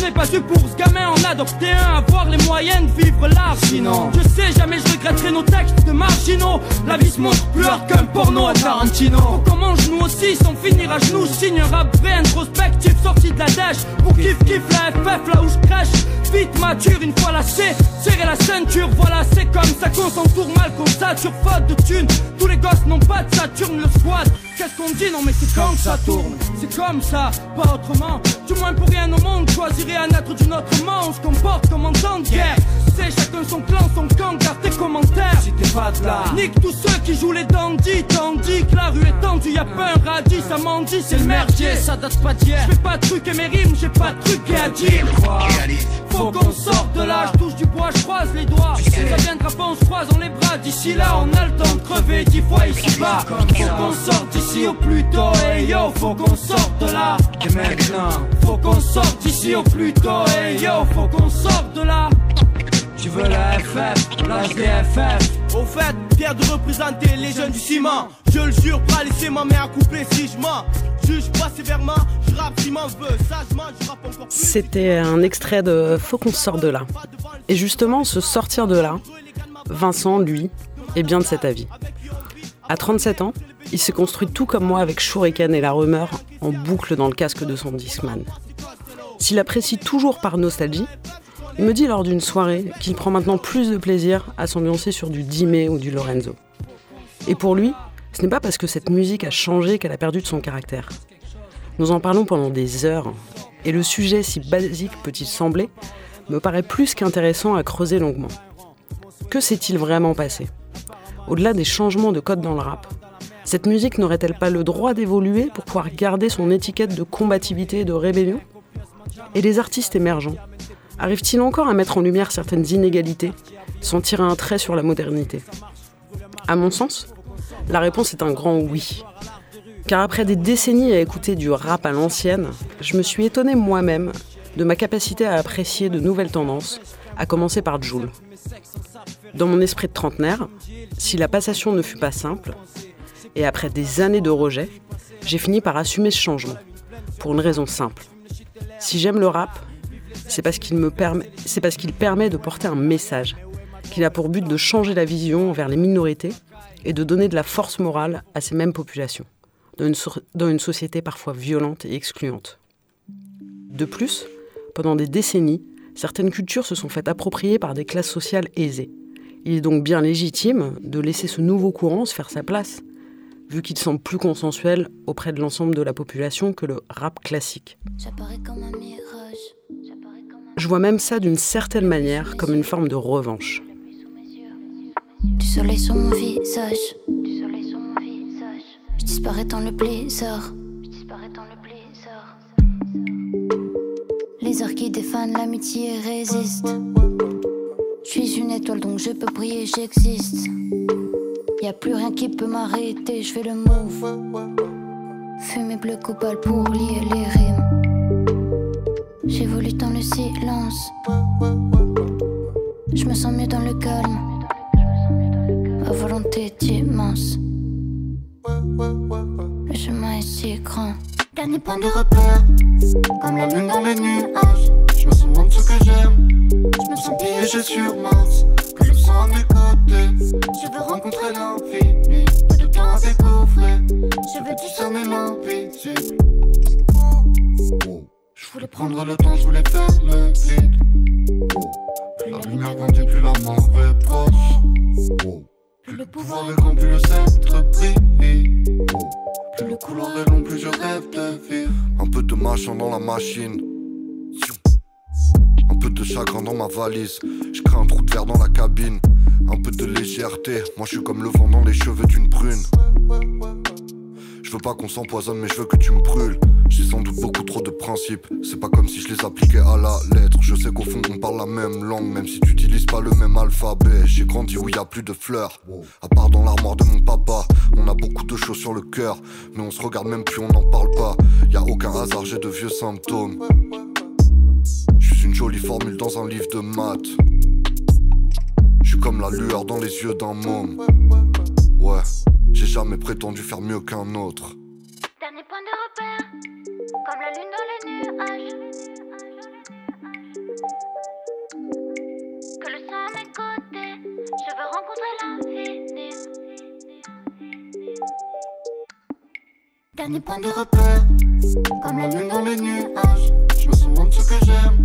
je n'ai pas eu pour ce gamin, en adopter un, avoir les moyens de vivre large. Sinon, je sais jamais je regretterai nos textes de Tarantino. La vie se montre plus hard qu'un porno à Tarantino. Faut qu'on mange nous aussi sans finir à genoux. Signe un rap vrai, introspectif, sorti de la dèche. Pour kiff kiff la FF, là où je crèche. Vite mature, une fois lâché, serrer la ceinture. Voilà, c'est comme ça qu'on s'entoure mal, qu'on sature, faute de thunes. Tous les gosses n'ont pas de Saturne, le squat. Qu'est-ce qu'on dit Non, mais c'est comme ça tourne. C'est comme ça, pas autrement. Du moins pour rien au monde, choisirais à naître d'une autre main. On se comporte comme en temps de guerre. C'est chacun son clan, son camp, garde tes commentaires. Si t'es pas de là, nique tous ceux qui jouent les dandys. Tandis que la rue est tendue, y'a pas un radis, ça m'en dit, c'est le merdier. Ça date pas d'hier. Je fais pas de trucs et mes rimes, j'ai pas de trucs à dire. Faut qu'on sorte de là, je touche du bois, je croise les doigts. Ça viendra pas, on se croise dans les bras. D'ici là, on a le temps de crever dix fois ici bas. Faut qu'on sorte d'ici au plus tôt, et yo, faut qu'on sorte de là. Et maintenant, faut qu'on sorte d'ici au plus tôt, et yo, faut qu'on sorte de là. Tu veux la FF, la DFF Au fait, fier de représenter les jeunes du ciment. Je le jure, pas laisser ma main à couper si je mens. Juge pas sévèrement, je rappe si m'en veux. Sagement, je rappe encore plus. C'était un extrait de Faut qu'on sorte de là. Et justement, se sortir de là, Vincent, lui, est bien de cet avis. À 37 ans, il s'est construit tout comme moi avec Shuriken et la rumeur en boucle dans le casque de son Discman. S'il apprécie toujours par nostalgie, me dit lors d'une soirée qu'il prend maintenant plus de plaisir à s'ambiancer sur du Dimé ou du Lorenzo. Et pour lui, ce n'est pas parce que cette musique a changé qu'elle a perdu de son caractère. Nous en parlons pendant des heures, et le sujet, si basique peut-il sembler, me paraît plus qu'intéressant à creuser longuement. Que s'est-il vraiment passé? Au-delà des changements de code dans le rap, cette musique n'aurait-elle pas le droit d'évoluer pour pouvoir garder son étiquette de combativité et de rébellion? Et les artistes émergents Arrive-t-il encore à mettre en lumière certaines inégalités sans tirer un trait sur la modernité? À mon sens, la réponse est un grand oui. Car après des décennies à écouter du rap à l'ancienne, je me suis étonné moi-même de ma capacité à apprécier de nouvelles tendances, à commencer par Joule. Dans mon esprit de trentenaire, si la passation ne fut pas simple, et après des années de rejet, j'ai fini par assumer ce changement, pour une raison simple. Si j'aime le rap, c'est parce qu'il me permet, de porter un message, qu'il a pour but de changer la vision envers les minorités et de donner de la force morale à ces mêmes populations, dans une, société parfois violente et excluante. De plus, pendant des décennies, certaines cultures se sont faites approprier par des classes sociales aisées. Il est donc bien légitime de laisser ce nouveau courant se faire sa place, vu qu'il semble plus consensuel auprès de l'ensemble de la population que le rap classique. Je vois même ça d'une certaine manière comme une forme de revanche. Du soleil sur mon visage. Je disparais dans le blizzard. Les arcs qui défanent l'amitié résistent. Je suis une étoile donc je peux briller, j'existe. Y a plus rien qui peut m'arrêter, je fais le move. Fumée bleu cobalt pour lier les rimes. J'évolue dans le silence. Je me sens mieux dans le calme. Ma volonté est immense. Le chemin est si grand. Dernier point de repère, comme la lune dans les nuages. Je me sens loin de ce que j'aime. Je me sens piégé sur Mars. Que le sang à mes côtés. Je veux rencontrer l'infini. Peu de temps à découvrir. Je veux discerner l'invisible. Je voulais prendre le temps, je voulais faire le vide. Plus la lumière grandit, plus la mort est proche. Plus le pouvoir est grand, plus le sceptre brille. Plus le couloir est long, plus je rêve de vivre. Un peu de machin dans la machine. Un peu de chagrin dans ma valise. Je crée un trou de verre dans la cabine. Un peu de légèreté. Moi je suis comme le vent dans les cheveux d'une prune. Je veux pas qu'on s'empoisonne, mais je veux que tu me brûles. J'ai sans doute beaucoup trop de principes. C'est pas comme si je les appliquais à la lettre. Je sais qu'au fond on parle la même langue, même si tu utilises pas le même alphabet. J'ai grandi où y a plus de fleurs. À part dans l'armoire de mon papa, on a beaucoup de choses sur le cœur. Mais on se regarde même plus, on n'en parle pas. Y a aucun hasard, j'ai de vieux symptômes. Je suis une jolie formule dans un livre de maths. Je suis comme la lueur dans les yeux d'un môme. Ouais, j'ai jamais prétendu faire mieux qu'un autre. Dernier point de repère, comme la lune dans les nuages. Que le sang à mes côtés, je veux rencontrer l'infini. Dernier point de repère, comme la lune dans les nuages. Je me sens loin de ce que j'aime,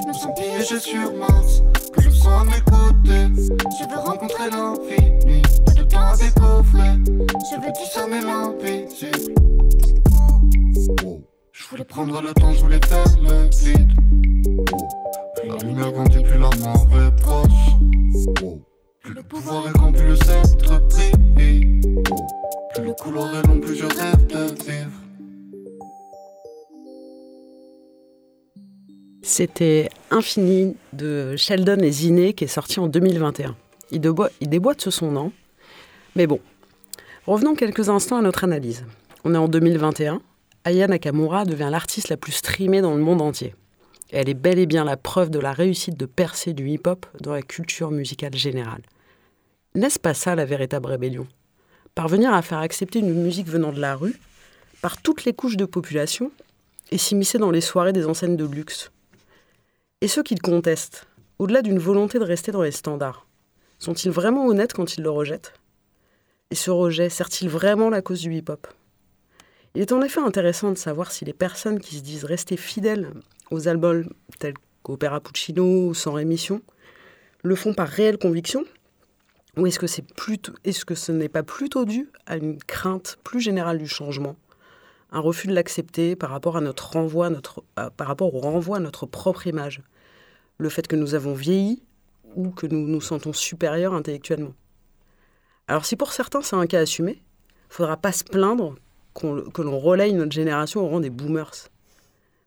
je me sens piégé sur Mars. Que le sang à mes côtés, je veux rencontrer l'infini. Temps découvrir. Je veux discerner l'invisible. Je voulais prendre le temps, je voulais faire le vide. Plus la lumière grandit, plus la mort est proche. Plus le pouvoir est grand, plus le sceptre brille. Plus le couloir est long, plus je rêve de vivre. C'était Infini de Sheldon et Ziné qui est sorti en 2021. Il, déboîte, il déboîte ce son nom. Mais bon, revenons quelques instants à notre analyse. On est en 2021. Aya Nakamura devient l'artiste la plus streamée dans le monde entier. Elle est bel et bien la preuve de la réussite de percée du hip-hop dans la culture musicale générale. N'est-ce pas ça la véritable rébellion? Parvenir à faire accepter une musique venant de la rue par toutes les couches de population et s'immiscer dans les soirées des enseignes de luxe? Et ceux qui le contestent, au-delà d'une volonté de rester dans les standards, sont-ils vraiment honnêtes quand ils le rejettent? Et ce rejet sert-il vraiment la cause du hip-hop Il est en effet intéressant de savoir si les personnes qui se disent rester fidèles aux albums tels qu'Opéra Puccino ou Sans Rémission le font par réelle conviction ou est-ce que, ce n'est pas plutôt dû à une crainte plus générale du changement un refus de l'accepter par rapport par rapport au renvoi à notre propre image, le fait que nous avons vieilli ou que nous nous sentons supérieurs intellectuellement? Alors si pour certains c'est un cas assumé, il ne faudra pas se plaindre que l'on relaye notre génération au rang des boomers.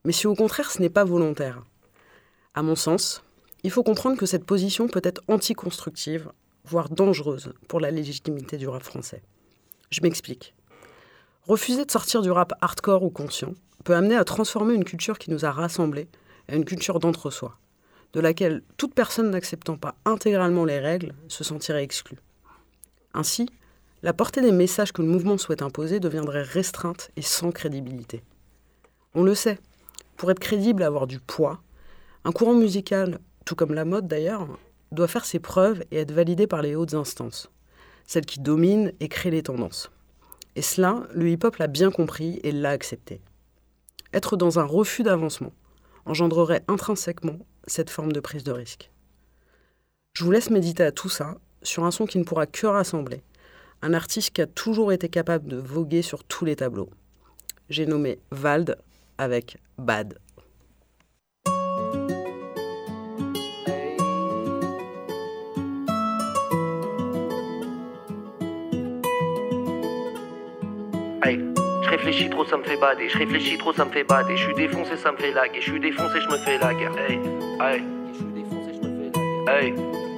Mais si au contraire ce n'est pas volontaire, à mon sens, il faut comprendre que cette position peut être anticonstructive, voire dangereuse pour la légitimité du rap français. Je m'explique. Refuser de sortir du rap hardcore ou conscient peut amener à transformer une culture qui nous a rassemblés à une culture d'entre-soi, de laquelle toute personne n'acceptant pas intégralement les règles se sentirait exclue. Ainsi, la portée des messages que le mouvement souhaite imposer deviendrait restreinte et sans crédibilité. On le sait, pour être crédible et avoir du poids, un courant musical, tout comme la mode d'ailleurs, doit faire ses preuves et être validé par les hautes instances, celles qui dominent et créent les tendances. Et cela, le hip-hop l'a bien compris et l'a accepté. Être dans un refus d'avancement engendrerait intrinsèquement cette forme de prise de risque. Je vous laisse méditer à tout ça sur un son qui ne pourra que rassembler, un artiste qui a toujours été capable de voguer sur tous les tableaux. J'ai nommé Vald avec Bad. Hey, je réfléchis trop, ça me fait bader. Je réfléchis trop, ça me fait bader. Je suis défoncé, ça me fait laguer. Je suis défoncé, je me fais la guerre. Hey, hey. Hey.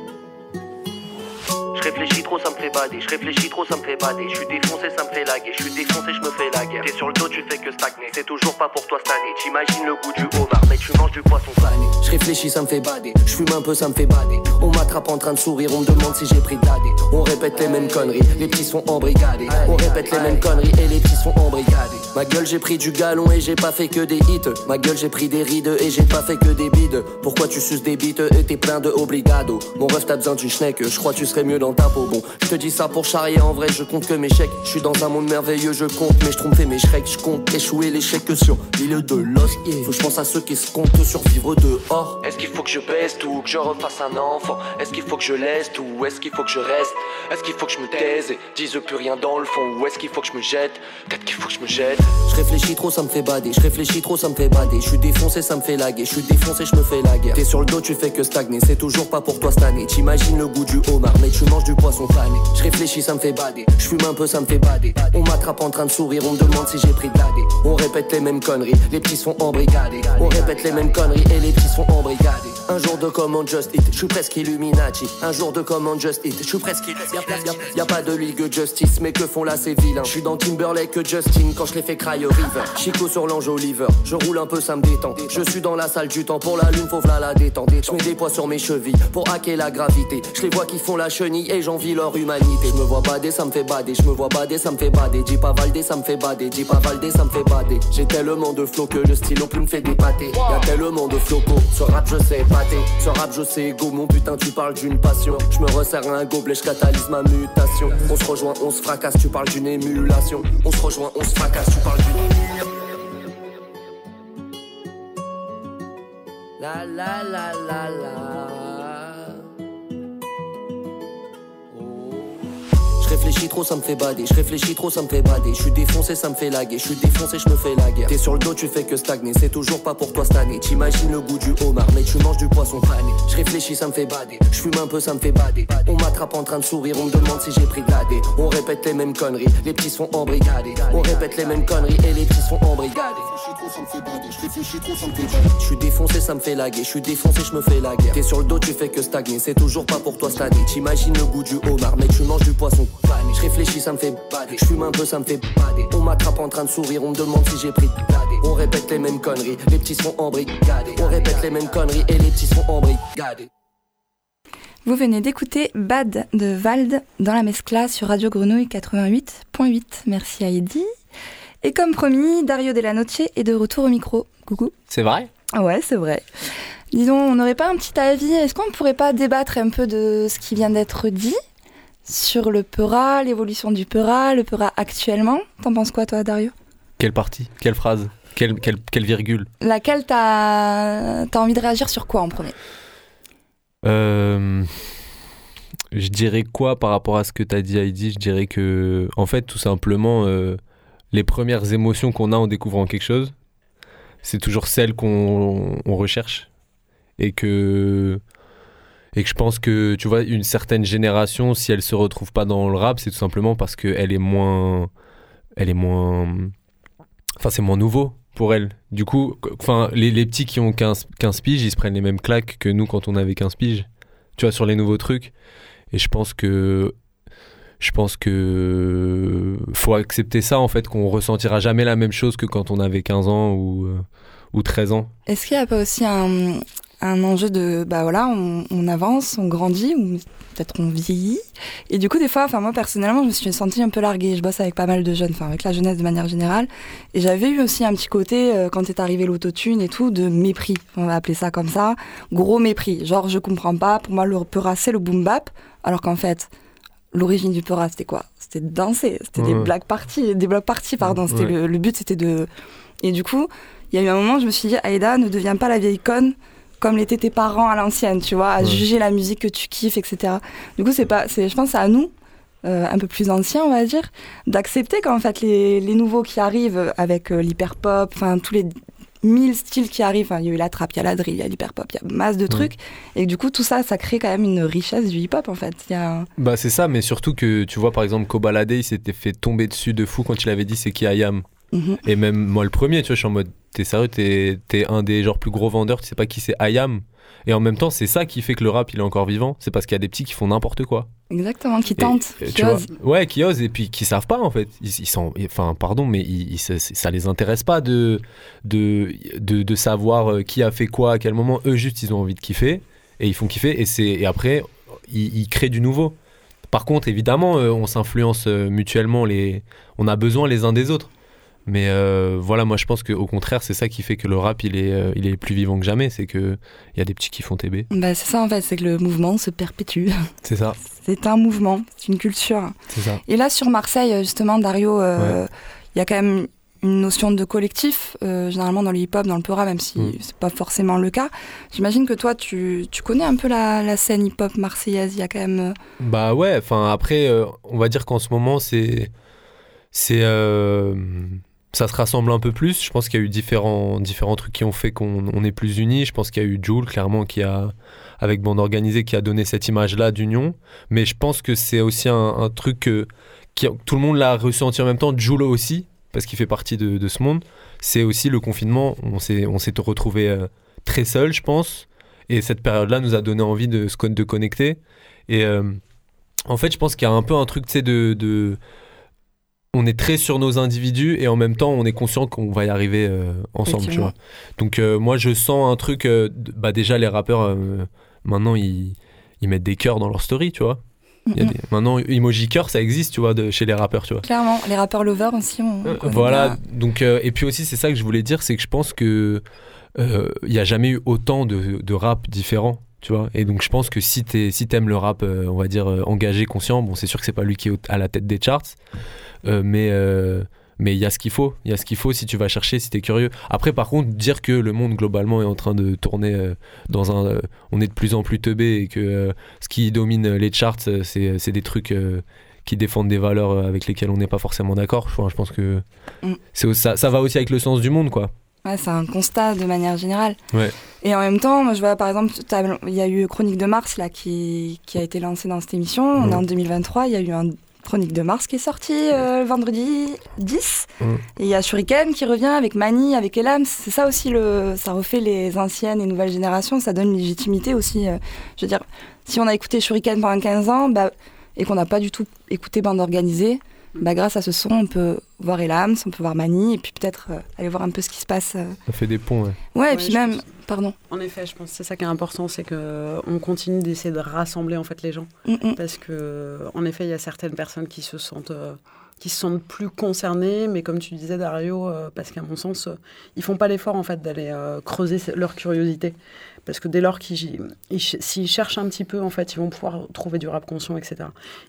Je réfléchis trop, ça me fait bader. Je réfléchis trop, ça me fait bader. Je suis défoncé, ça me fait laguer. Je suis défoncé, je me fais la guerre. T'es sur le dos, tu fais que stagner. C'est toujours pas pour toi cette. T'imagines le goût du homard, mais tu manges du poisson salé. Je réfléchis, ça me fait bader. Je fume un peu, ça me fait bader. On m'attrape en train de sourire, on me demande si j'ai pris l'AD. On répète les mêmes conneries, les petits sont embrigadés. On répète les mêmes conneries et les petits sont embrigadés. Ma gueule, j'ai pris du galon et j'ai pas fait que des hits. Ma gueule, j'ai pris des rides et j'ai pas fait que des bides. Pourquoi tu suces des bites et t'es plein de obligado Mon ref, t'as besoin d'une schneck, je crois tu serais mieux dans ta peau. Bon, je te dis ça pour charrier, en vrai, je compte que mes chèques. Je suis dans un monde merveilleux, je compte, mais je mes shreks. Je compte échouer l'échec sur l'île de l'os. Faut je pense à ceux qui se comptent survivre dehors. Est-ce qu'il faut que je baisse tout, que je refasse un enfant? Est-ce qu'il faut que je laisse tout, ou est-ce qu'il faut que je reste? Est-ce qu'il faut que je me taise et dise plus rien dans le fond? Ou est-ce qu'il faut que je me jette? Peut-être qu'il faut que je me jette Je réfléchis trop, ça me fait bader. Je réfléchis trop, ça me fait bader. Je suis défoncé, ça me fait laguer. Je suis défoncé, je me fais la guerre. T'es sur le dos, tu fais que stagner. C'est toujours pas pour toi cette année. T'imagines le goût du homard, mais tu manges du poisson fané. Je réfléchis, ça me fait bader. Je fume un peu, ça me fait bader. On m'attrape en train de sourire, on me demande si j'ai pris de. On répète les mêmes conneries, les petits sont embrigadés. On répète les mêmes conneries et les petits sont embrigadés. Un jour de commande Just Eat, je suis presque Illuminati. Un jour de commande Just Eat, je suis presque Illuminati. Y a, y a- y a pas de ligue justice, mais que font là ces vilains? Je suis dans Timberlake Justin quand je les fais cry river. Chico sur l'ange Oliver, je roule un peu, ça me détend. Je suis dans la salle du temps pour la lune, faut v'là la détente. Je mets des poids sur mes chevilles pour hacker la gravité. Je les vois qui font la chenille et j'envie leur humanité. Je me vois bader, ça me fait bader. Je me vois bader, ça me fait bader. Dis pas Valdé, ça me fait bader. Dis pas Valdé, ça me fait bader. J'ai tellement de flow que le stylo plus me fait dépater. Y'a tellement de flocos, ce rap je sais pas raté. Rap, je sais, go, mon putain, tu parles d'une passion. Je me resserre un gobelet, je catalyse ma mutation. On se rejoint, on se fracasse, tu parles d'une émulation. On se rejoint, on se fracasse, tu parles d'une. La la la la la. Réfléchis trop, ça me fait bader. Je réfléchis trop, ça me fait bader. Je suis défoncé, ça me fait laguer. Je suis défoncé, je me fais la guerre. T'es sur le dos, tu fais que stagner. C'est toujours pas pour toi cette année. T'imagines le goût du homard, mais tu manges du poisson pané. Je réfléchis, ça me fait bader. Je fume un peu, ça me fait bader. On m'attrape en train de sourire, on me demande si j'ai pris D. On répète les mêmes conneries, les petits sont embrigadés. On répète les mêmes conneries et les petits sont embrigadés. Je suis défoncé, ça me fait laguer. Je suis défoncé, je me fais la guerre. T'es sur le dos, tu fais que stagner. C'est toujours pas pour toi cette année. T'imagines le goût du homard, mais tu manges du poisson Je réfléchis, ça me fait bader. Je fume un peu, ça me fait bader. On m'attrape en train de sourire, on me demande si j'ai pris de. On répète les mêmes conneries, les petits sont embrigadés. On répète les mêmes conneries et les petits sont embrigadés. Vous venez d'écouter Bad de Vald dans la Mescla sur Radio Grenouille 88.8. Merci à Eddy. Et comme promis, Dario Della Noce est de retour au micro. Coucou. C'est vrai? Ah Ouais, c'est vrai. Disons, on n'aurait pas un petit avis Est-ce qu'on ne pourrait pas débattre un peu de ce qui vient d'être dit? Sur le Peura, l'évolution du Peura, le Peura actuellement T'en penses quoi, toi, Dario? Quelle partie? Quelle phrase? Quelle, quelle, quelle virgule? Laquelle t'as as envie de réagir sur quoi en premier? Euh, je dirais quoi par rapport à ce que tu as dit, Heidi? Je dirais que, en fait, tout simplement, euh, les premières émotions qu'on a en découvrant quelque chose, c'est toujours celles qu'on on recherche. Et que, et que je pense que, tu vois, une certaine génération, si elle se retrouve pas dans le rap, c'est tout simplement parce qu'elle est moins. Elle est moins. Enfin, c'est moins nouveau pour elle. Du coup, enfin, les, les petits qui ont 15, 15 piges, ils se prennent les mêmes claques que nous quand on avait 15 piges. Tu vois, sur les nouveaux trucs. Et je pense que. Je pense que. Faut accepter ça, en fait, qu'on ressentira jamais la même chose que quand on avait 15 ans ou, euh, ou 13 ans. Est-ce qu'il n'y a pas aussi un, un enjeu de, bah voilà, on, on avance, on grandit, ou peut-être on vieillit. Et du coup, des fois, enfin moi personnellement, je me suis sentie un peu larguée. Je bosse avec pas mal de jeunes, enfin avec la jeunesse de manière générale. Et j'avais eu aussi un petit côté, euh, quand est arrivé l'autotune et tout, de mépris. On va appeler ça comme ça. Gros mépris. Genre, je comprends pas, pour moi, le Peura, c'est le boom bap. Alors qu'en fait, l'origine du Peura, c'était quoi? C'était de danser. C'était des black parties, des block parties, pardon. C'était Ouais. le, le but, c'était de. Et du coup, il y a eu un moment, je me suis dit, Aïda, ne deviens pas la vieille conne comme l'étaient tes parents à l'ancienne, tu vois, à Ouais. juger la musique que tu kiffes, etc. Du coup, c'est pas, c'est, je pense, c'est à nous, euh, un peu plus anciens, on va dire, d'accepter qu'en fait les, les nouveaux qui arrivent avec euh, l'hyper pop, enfin tous les mille styles qui arrivent, il y a eu la trap, il y a la drill, il y a l'hyper pop, il y a masse de trucs, et du coup tout ça, ça crée quand même une richesse du hip hop en fait. Y a Bah, c'est ça, mais surtout que tu vois, par exemple, Kobalade, il s'était fait tomber dessus de fou quand il avait dit c'est qui Ayam. Mhm. Et même moi, le premier, tu vois, je suis en mode, t'es sérieux, t'es un des genre plus gros vendeurs, tu sais pas qui c'est Ayam. Et en même temps, c'est ça qui fait que le rap, il est encore vivant. C'est parce qu'il y a des petits qui font n'importe quoi. Exactement, qui tentent, et qui vois, osent. ouais, qui osent et puis qui savent pas en fait. Ils, ils sont, enfin, pardon, mais ils, ils- ça, ça les intéresse pas de, de, de, de savoir euh, qui a fait quoi à quel moment. Eux, juste, ils ont envie de kiffer et ils font kiffer et, et après, ils, ils créent du nouveau. Par contre, évidemment, euh, on s'influence euh, mutuellement, les, on a besoin les uns des autres. Mais euh, voilà, moi je pense qu'au contraire, c'est ça qui fait que le rap il est, euh, il est plus vivant que jamais. C'est qu'il y a des petits qui font TB. Bah, c'est ça en fait, c'est que le mouvement se perpétue. C'est ça, C'est un mouvement, c'est une culture. c'est ça. Et là, sur Marseille, justement, Dario, euh, il y a quand même une notion de collectif, euh, généralement dans le hip-hop, dans le Peura, même si Mm. c'est pas forcément le cas. J'imagine que toi, tu, tu connais un peu la, la scène hip-hop marseillaise. Il y a quand même. euh, Bah ouais, enfin après, euh, on va dire qu'en ce moment, c'est. C'est. Ça se rassemble un peu plus. Je pense qu'il y a eu différents, différents trucs qui ont fait qu'on on est plus unis. Je pense qu'il y a eu Joule, clairement, qui a. Avec Bande Organisée, qui a donné cette image-là d'union. Mais je pense que c'est aussi un, truc que. tout le monde l'a ressenti en même temps. Joule aussi, parce qu'il fait partie de, ce monde. C'est aussi le confinement. On s'est on retrouvé euh, très seul, je pense. Et cette période-là nous a donné envie de de connecter. Et. euh, en fait, je pense qu'il y a un peu un truc, tu sais, de- On est très sur nos individus et en même temps, on est conscient qu'on va y arriver euh, ensemble, tu Effectivement. vois. Donc, euh, moi, je sens un truc. euh, bah, déjà, les rappeurs, maintenant, ils, ils mettent des cœurs dans leur story, tu vois. Il y a des... Maintenant, emoji cœur, ça existe, tu vois, de... chez les rappeurs, tu vois. Clairement, les rappeurs lovers aussi, on, on connaît Voilà, donc et puis aussi c'est ça que je voulais dire, c'est que je pense que il y a jamais eu autant de, de rap différents, tu vois. Et donc je pense que si t'es si t'aimes le rap, euh, on va dire euh, engagé, conscient, bon c'est sûr que c'est pas lui qui est à la tête des charts, euh, mais mais il y a ce qu'il faut, il y a ce qu'il faut si tu vas chercher, si t'es curieux. Après par contre dire que le monde globalement est en train de tourner dans un, on est de plus en plus teubé et que ce qui domine les charts c'est c'est des trucs qui défendent des valeurs avec lesquelles on n'est pas forcément d'accord. Je pense que Mm. ça, ça va aussi avec le sens du monde, quoi. Ouais, c'est un constat de manière générale. Ouais. Et en même temps, moi, je vois par exemple, il y a eu Chronique de Mars là, qui, qui a été lancée dans cette émission. On est en 2023, il y a eu un Chronique de Mars qui est sorti euh, vendredi 10. Mhm. Et il y a Shuriken qui revient avec Mani, avec Elam. C'est ça aussi, le, ça refait les anciennes et nouvelles générations. Ça donne une légitimité aussi. euh, je veux dire, si on a écouté Shuriken pendant 15 ans bah, et qu'on n'a pas du tout écouté Bande Organisée, bah, grâce à ce son, on peut voir Elams, on peut voir Mani, et puis peut-être euh, aller voir un peu ce qui se passe. euh. Ça fait des ponts, ouais. Ouais, et puis même, pense. pardon. En effet, je pense que c'est ça qui est important, c'est que on continue d'essayer de rassembler en fait les gens, Mm, mm. parce que en effet, il y a certaines personnes qui se sentent euh, qui se sentent plus concernées, mais comme tu disais Dario, euh, parce qu'à mon sens, euh, ils font pas l'effort en fait d'aller euh, creuser leur curiosité, parce que dès lors qu'ils s'ils cherchent un petit peu, en fait, ils vont pouvoir trouver du rap conscient, etc.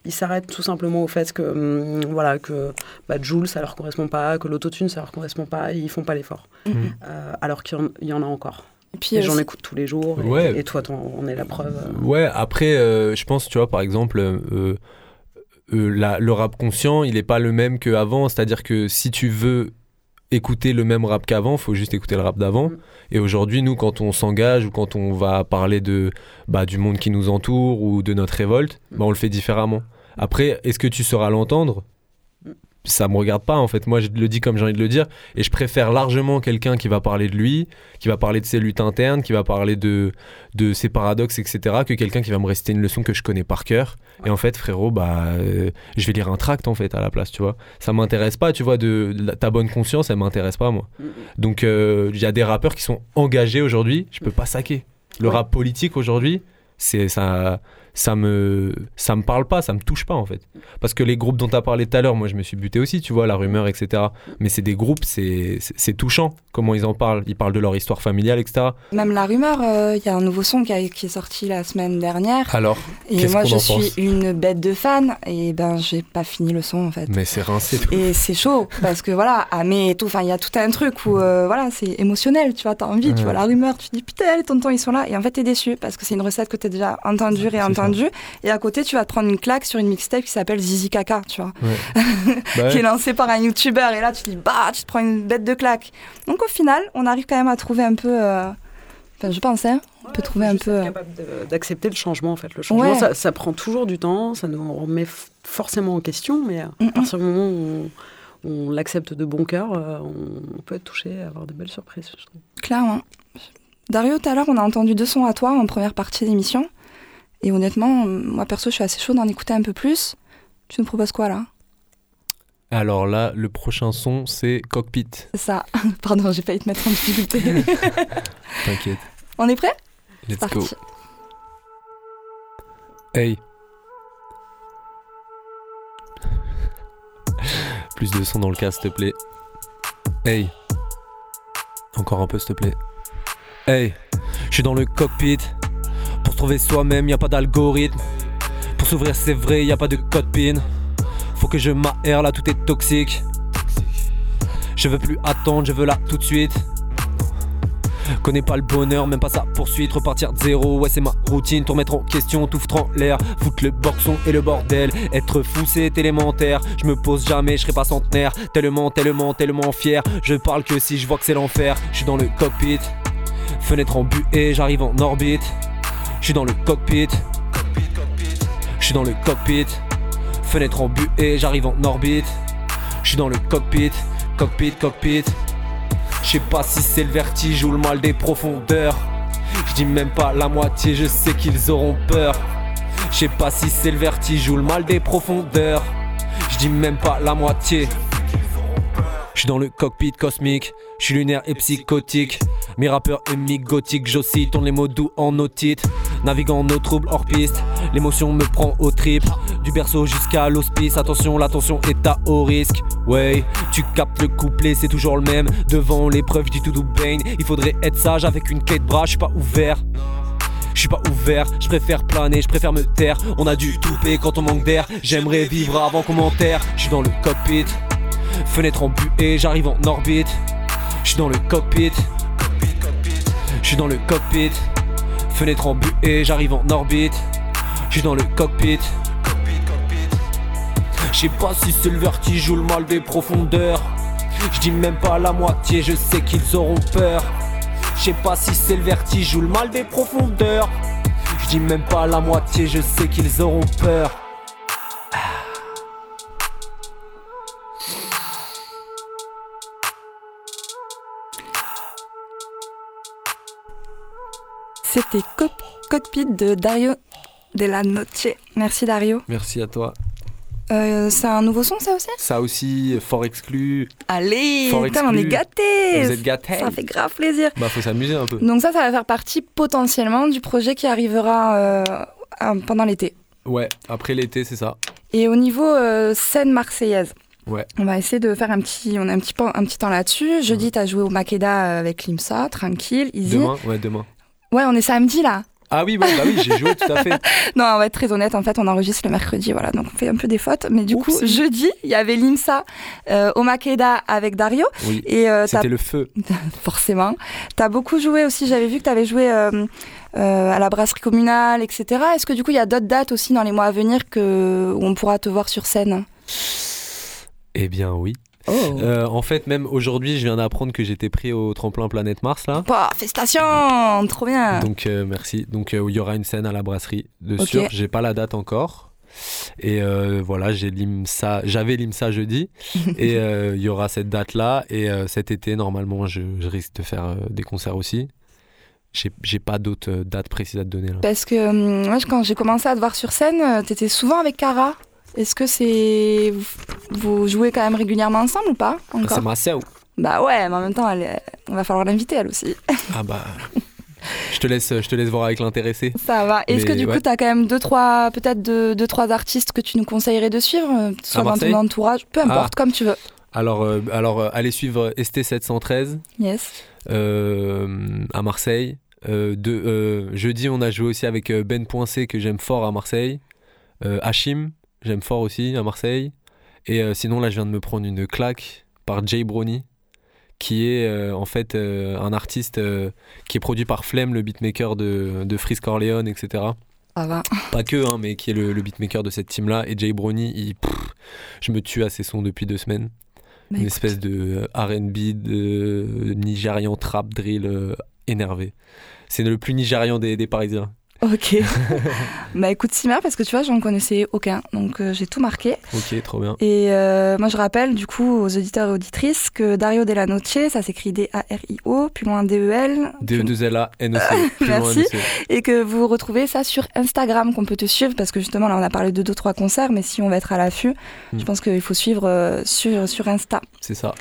Ils s'arrêtent tout simplement au fait que hum, voilà que bah, Joule ça leur correspond pas, que l'autotune ça leur correspond pas, et ils font pas l'effort, Mhm. Euh, alors qu'il y y, en a encore. Et puis, Et euh, j'en écoute tous les jours. Et, Ouais. et toi, on est la preuve. euh. Ouais, après, euh, je pense, tu vois, par exemple, euh, euh, la- le rap conscient, il est pas le même qu'avant. C'est-à-dire que si tu veux écouter le même rap qu'avant, faut juste écouter le rap d'avant. Et aujourd'hui, nous, quand on s'engage ou quand on va parler de, bah, du monde qui nous entoure ou de notre révolte, bah, on le fait différemment. Après, est-ce que tu sauras l'entendre? Ça me regarde pas en fait. Moi, je le dis comme j'ai envie de le dire, et je préfère largement quelqu'un qui va parler de lui, qui va parler de ses luttes internes, qui va parler de de ses paradoxes, etc., que quelqu'un qui va me réciter une leçon que je connais par cœur. Et en fait, frérot, bah, euh, je vais lire un tract en fait à la place, tu vois. Ça m'intéresse pas, tu vois, de, ta bonne conscience, elle m'intéresse pas moi. Donc, euh, il y a des rappeurs qui sont engagés aujourd'hui, je peux pas saquer. Le Ouais. rap politique aujourd'hui, c'est ça ça me ça me parle pas ça me touche pas en fait parce que les groupes dont tu as parlé tout à l'heure moi je me suis buté aussi tu vois la rumeur etc mais c'est des groupes c'est c'est- touchant comment ils en parlent ils parlent de leur histoire familiale etc Même la rumeur, euh, il y a un nouveau son qui, a- qui est sorti la semaine dernière. alors Et moi, je suis une bête de fan. Et ben, j'ai pas fini le son en fait. mais c'est rincé tout. Et c'est chaud parce que voilà, Amé et tout, enfin il y a tout un truc où euh, voilà, c'est émotionnel, tu vois, t'as envie, tu vois la rumeur, tu te dis putain, les tontons ils sont là, et en fait t'es déçu parce que c'est une recette que t'as déjà entendue, et à côté tu vas te prendre une claque sur une mixtape qui s'appelle Zizi Kaka, tu vois, Bah qui est lancée par un youtubeur, et là tu te dis bah, tu te prends une bête de claque. Donc au final, on arrive quand même à trouver un peu, euh, enfin je pense, hein, on peut trouver un peu. euh, d'accepter le changement en fait. Le changement, Ouais. ça, ça prend toujours du temps, ça nous remet forcément en question, mais à Mm, partir du moment où on, on l'accepte de bon cœur, euh, on, on peut être touché, avoir de belles surprises. je trouve. Clairement. Dario, tout à l'heure, on a entendu deux sons à toi en première partie d'émission. Et honnêtement, moi perso, je suis assez chaud d'en écouter un peu plus. Tu nous proposes quoi là? Alors là le prochain son c'est cockpit. C'est ça. Pardon, j'ai failli te mettre en difficulté. t'inquiète. On est prêt? Let's C'est go. parti. hey. Plus de son dans le cas s'il te plaît. Hey. Encore un peu s'il te plaît. Hey. Je suis dans le cockpit pour trouver soi-même y a pas d'algorithme. Pour s'ouvrir c'est vrai y a pas de code pin. Faut que je m'aère là tout est toxique. Je veux plus attendre je veux là tout de suite. Connais pas le bonheur, même pas sa poursuite, repartir de zéro, ouais c'est ma routine, tout remettre en question, tout foutre en l'air, foutre le boxon et le bordel, être fou c'est élémentaire, je me pose jamais, je serai pas centenaire, tellement, tellement, tellement fier, je parle que si je vois que c'est l'enfer, je suis dans le cockpit, fenêtre en et j'arrive en orbite, je suis dans le cockpit, je suis dans le cockpit, fenêtre en et j'arrive en orbite, je suis dans le cockpit, cockpit, cockpit. Je sais pas si c'est le vertige ou le mal des profondeurs. Je dis même pas la moitié, je sais qu'ils auront peur. Je sais pas si c'est le vertige ou le mal des profondeurs. Je dis même pas la moitié. Je suis dans le cockpit cosmique, je suis lunaire et psychotique. Mes rappeurs ennemis gothiques, j'oscille, tourne les mots doux en otite. Naviguant nos troubles hors piste, l'émotion me prend au trip. Du berceau jusqu'à l'hospice, attention, l'attention est à haut risque. Ouais, tu captes le couplet, c'est toujours le même. Devant l'épreuve, dis tout Bane. Il faudrait être sage avec une quête bras, je suis pas ouvert. Je suis pas ouvert, je préfère planer, je préfère me taire. On a dû touper quand on manque d'air. J'aimerais vivre avant qu'on m'enterre. Je suis dans le cockpit, fenêtre en et j'arrive en orbite. Je suis dans le cockpit, je suis dans le cockpit, fenêtre en et j'arrive en orbite. Je suis dans le cockpit. Je sais pas si c'est le vertige ou le mal des profondeurs. Je dis même pas la moitié, je sais qu'ils auront peur. Je sais pas si c'est le vertige ou le mal des profondeurs. Je dis même pas la moitié, je sais qu'ils auront peur. C'était Cockpit de Dario Della Noche. Merci Dario. Merci à toi. Euh, c'est un nouveau son ça aussi? Ça aussi, fort exclu. Allez, Fort putain, on est gâtés Vous êtes gâtés. Ça fait grave plaisir. Bah faut s'amuser un peu. Donc ça, ça va faire partie potentiellement du projet qui arrivera euh, pendant l'été. Ouais, après l'été, c'est ça. Et au niveau euh, scène marseillaise, Ouais. on va essayer de faire un petit, on a un petit, un petit temps là-dessus. Jeudi, tu as joué au Makeda avec Limsa, tranquille, easy. Demain Ouais, demain. Ouais, on est samedi là. Ah oui, bah, bah oui, j'ai joué tout à fait. Non, on va être très honnête, en fait, on enregistre le mercredi, voilà, donc on fait un peu des fautes. Mais du coup, jeudi, il y avait Limsa euh, au Makeda avec Dario. Oui. Et euh, t'as- C'était le feu. forcément. Tu as beaucoup joué aussi, j'avais vu que tu avais joué euh, euh, à la brasserie communale, etc. Est-ce que du coup, il y a d'autres dates aussi dans les mois à venir que, où on pourra te voir sur scène? Eh bien oui. Oh. Euh, en fait, même aujourd'hui, je viens d'apprendre que j'étais pris au tremplin Planète Mars là. Bah, félicitations Trop bien Donc euh, merci. Donc euh, il y aura une scène à la brasserie de Ok. sûr. J'ai pas la date encore. Et euh, voilà, j'ai l'IMSA, j'avais l'IMSA jeudi et euh, il y aura cette date là et euh, cet été normalement je, je risque de faire des concerts aussi. J'ai pas d'autres dates précises à te donner là. Parce que hum, moi, quand j'ai commencé à te voir sur scène, tu étais souvent avec Cara. Est-ce que c'est. Vous, jouez quand même régulièrement ensemble ou pas Ah, encore? C'est ma sœur. Bah ouais, mais en même temps, elle est- on va falloir l'inviter elle aussi. Ah bah je te laisse je te laisse voir avec l'intéressé. Ça va. Est-ce que du ouais. coup, tu as quand même deux, trois, peut-être deux, deux, trois artistes que tu nous conseillerais de suivre, euh, soit dans ton entourage, peu importe, Ah. comme tu veux. Alors euh, alors euh, allez suivre ST713 Yes. euh, à Marseille. De, jeudi, on a joué aussi avec Ben Poincé, que j'aime fort à Marseille. Hachim, j'aime fort aussi à Marseille. Et euh, sinon, là, je viens de me prendre une claque par Jay Brownie, qui est euh, en fait euh, un artiste qui est produit par Flemme, le beatmaker de, de Freeze Corleone, etc. Pas que, hein, mais qui est le, le beatmaker de cette team-là. Et Jay Brownie, il, pff, je me tue à ses sons depuis deux semaines. Bah, Une écoute. espèce de RB, de nigérian trap drill énervé. C'est le plus nigérian des, des Parisiens. Ok. bah écoute, Simer, parce que tu vois, j'en connaissais aucun, donc euh, j'ai tout marqué. Ok, trop bien. Et euh, moi, je rappelle du coup aux auditeurs et auditrices que Dario Della Noce, ça s'écrit D-A-R-I-O, plus loin D-E-L. D2LA, NEC. plus loin, Merci. NEC. Et que vous retrouvez ça sur Instagram, qu'on peut te suivre, parce que justement, là, on a parlé de deux, trois concerts, mais si on va être à l'affût, Mm. je pense qu'il faut suivre euh, sur, sur Insta. C'est ça.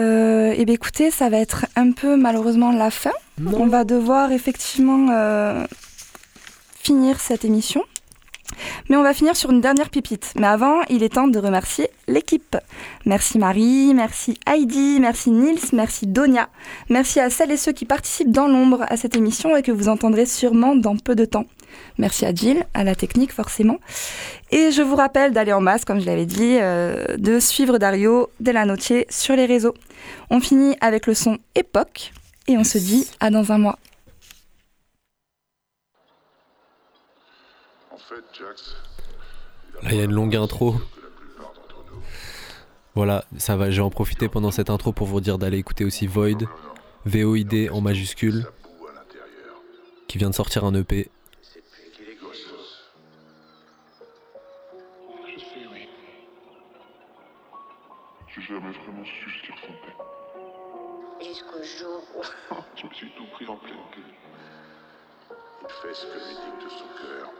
Euh, et bien écoutez, ça va être un peu malheureusement la fin. On va devoir effectivement euh, finir cette émission. Mais on va finir sur une dernière pépite. Mais avant, il est temps de remercier l'équipe. Merci Marie, merci Heidi, merci Nils, merci Donia. Merci à celles et ceux qui participent dans l'ombre à cette émission et que vous entendrez sûrement dans peu de temps. Merci à Jill, à la technique forcément. Et je vous rappelle d'aller en masse, comme je l'avais dit, euh, de suivre Dario Della Noce sur les réseaux. On finit avec le son Époque et on se dit à dans un mois. Là, il y a une longue intro. Voilà, ça va. Je vais en profiter pendant cette intro pour vous dire d'aller écouter aussi Void, V-O-I-D en majuscule, qui vient de sortir un EP. Je sais, oui. J'ai jamais vraiment su ce qu'il ressentait. Jusqu'au jour où. Je me suis tout pris en pleine gueule. Il fait ce que lui dicte son cœur.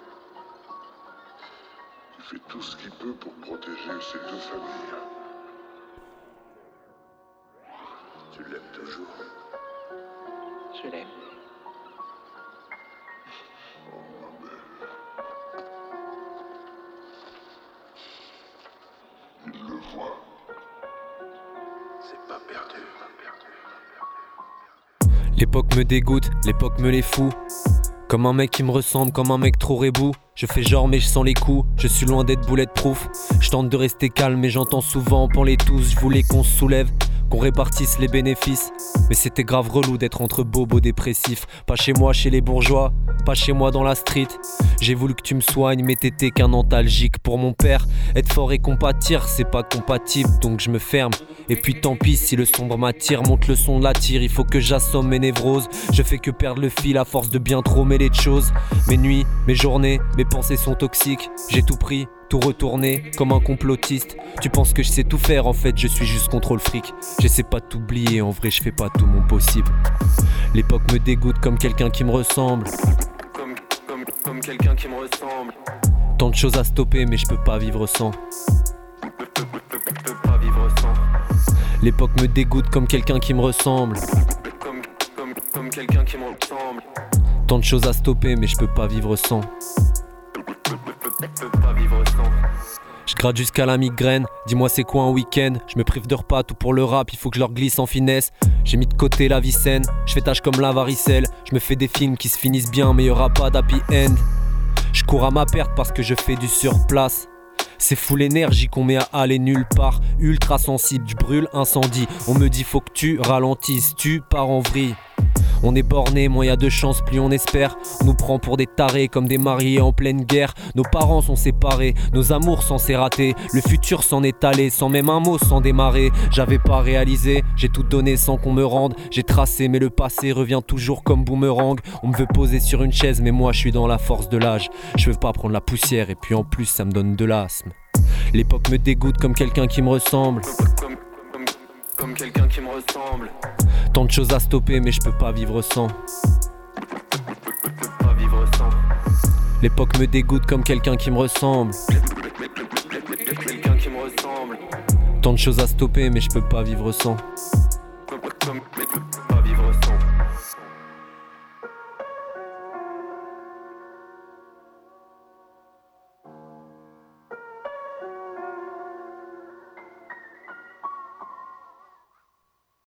Il fait tout ce qu'il peut pour protéger ses deux familles. Tu l'aimes toujours. je l'aime. Il le voit. C'est pas perdu. L'époque me dégoûte, l'époque me les fout. Comme un mec qui me ressemble, comme un mec trop rebou. Je fais genre mais je sens les coups, je suis loin d'être bulletproof. Je tente de rester calme mais j'entends souvent pour les tous, je voulais qu'on se soulève, qu'on répartisse les bénéfices. Mais c'était grave relou d'être entre bobos dépressifs. Pas chez moi, chez les bourgeois, pas chez moi dans la street. J'ai voulu que tu me soignes, mais t'étais qu'un antalgique. Pour mon père, être fort et compatir, c'est pas compatible, donc je me ferme. Et puis tant pis si le sombre m'attire, monte le son de la tire, il faut que j'assomme mes névroses. Je fais que perdre le fil à force de bien trop mêler de choses. Mes nuits, mes journées, mes pensées sont toxiques. J'ai tout pris, tout retourné, comme un complotiste. Tu penses que je sais tout faire, en fait, je suis juste contre le fric. J'essaie pas de t'oublier, en vrai, je fais pas tout mon possible. L'époque me dégoûte comme quelqu'un qui me ressemble. Comme, comme, comme quelqu'un qui me ressemble. Tant de choses à stopper, mais je peux pas vivre sans. Je peux pas vivre sans. L'époque me dégoûte comme quelqu'un qui me ressemble. Comme, comme, comme quelqu'un qui me ressemble. Tant de choses à stopper, mais je peux pas vivre sans. Je gratte jusqu'à la migraine, dis-moi c'est quoi un week-end? Je me prive de repas, tout pour le rap, il faut que je leur glisse en finesse. J'ai mis de côté la vie saine, je fais tâche comme la varicelle. Je me fais des films qui se finissent bien mais y aura pas d'happy end. Je cours à ma perte parce que je fais du surplace. C'est fou l'énergie qu'on met à aller nulle part. Ultra sensible, je brûle incendie. On me dit faut que tu ralentisses, tu pars en vrille. On est borné, moins y a de chance, plus on espère. On nous prend pour des tarés comme des mariés en pleine guerre. Nos parents sont séparés, nos amours s'en s'est raté. Le futur s'en est allé, sans même un mot, sans démarrer. J'avais pas réalisé, j'ai tout donné sans qu'on me rende. J'ai tracé, mais le passé revient toujours comme boomerang. On me veut poser sur une chaise, mais moi je suis dans la force de l'âge. Je veux pas prendre la poussière, et puis en plus ça me donne de l'asthme. L'époque me dégoûte comme quelqu'un qui me ressemble. Comme quelqu'un qui me ressemble. Tant de choses à stopper, mais je peux pas vivre sans. L'époque me dégoûte comme. Quelqu'un qui me ressemble. Tant de choses à stopper, mais je peux pas vivre sans.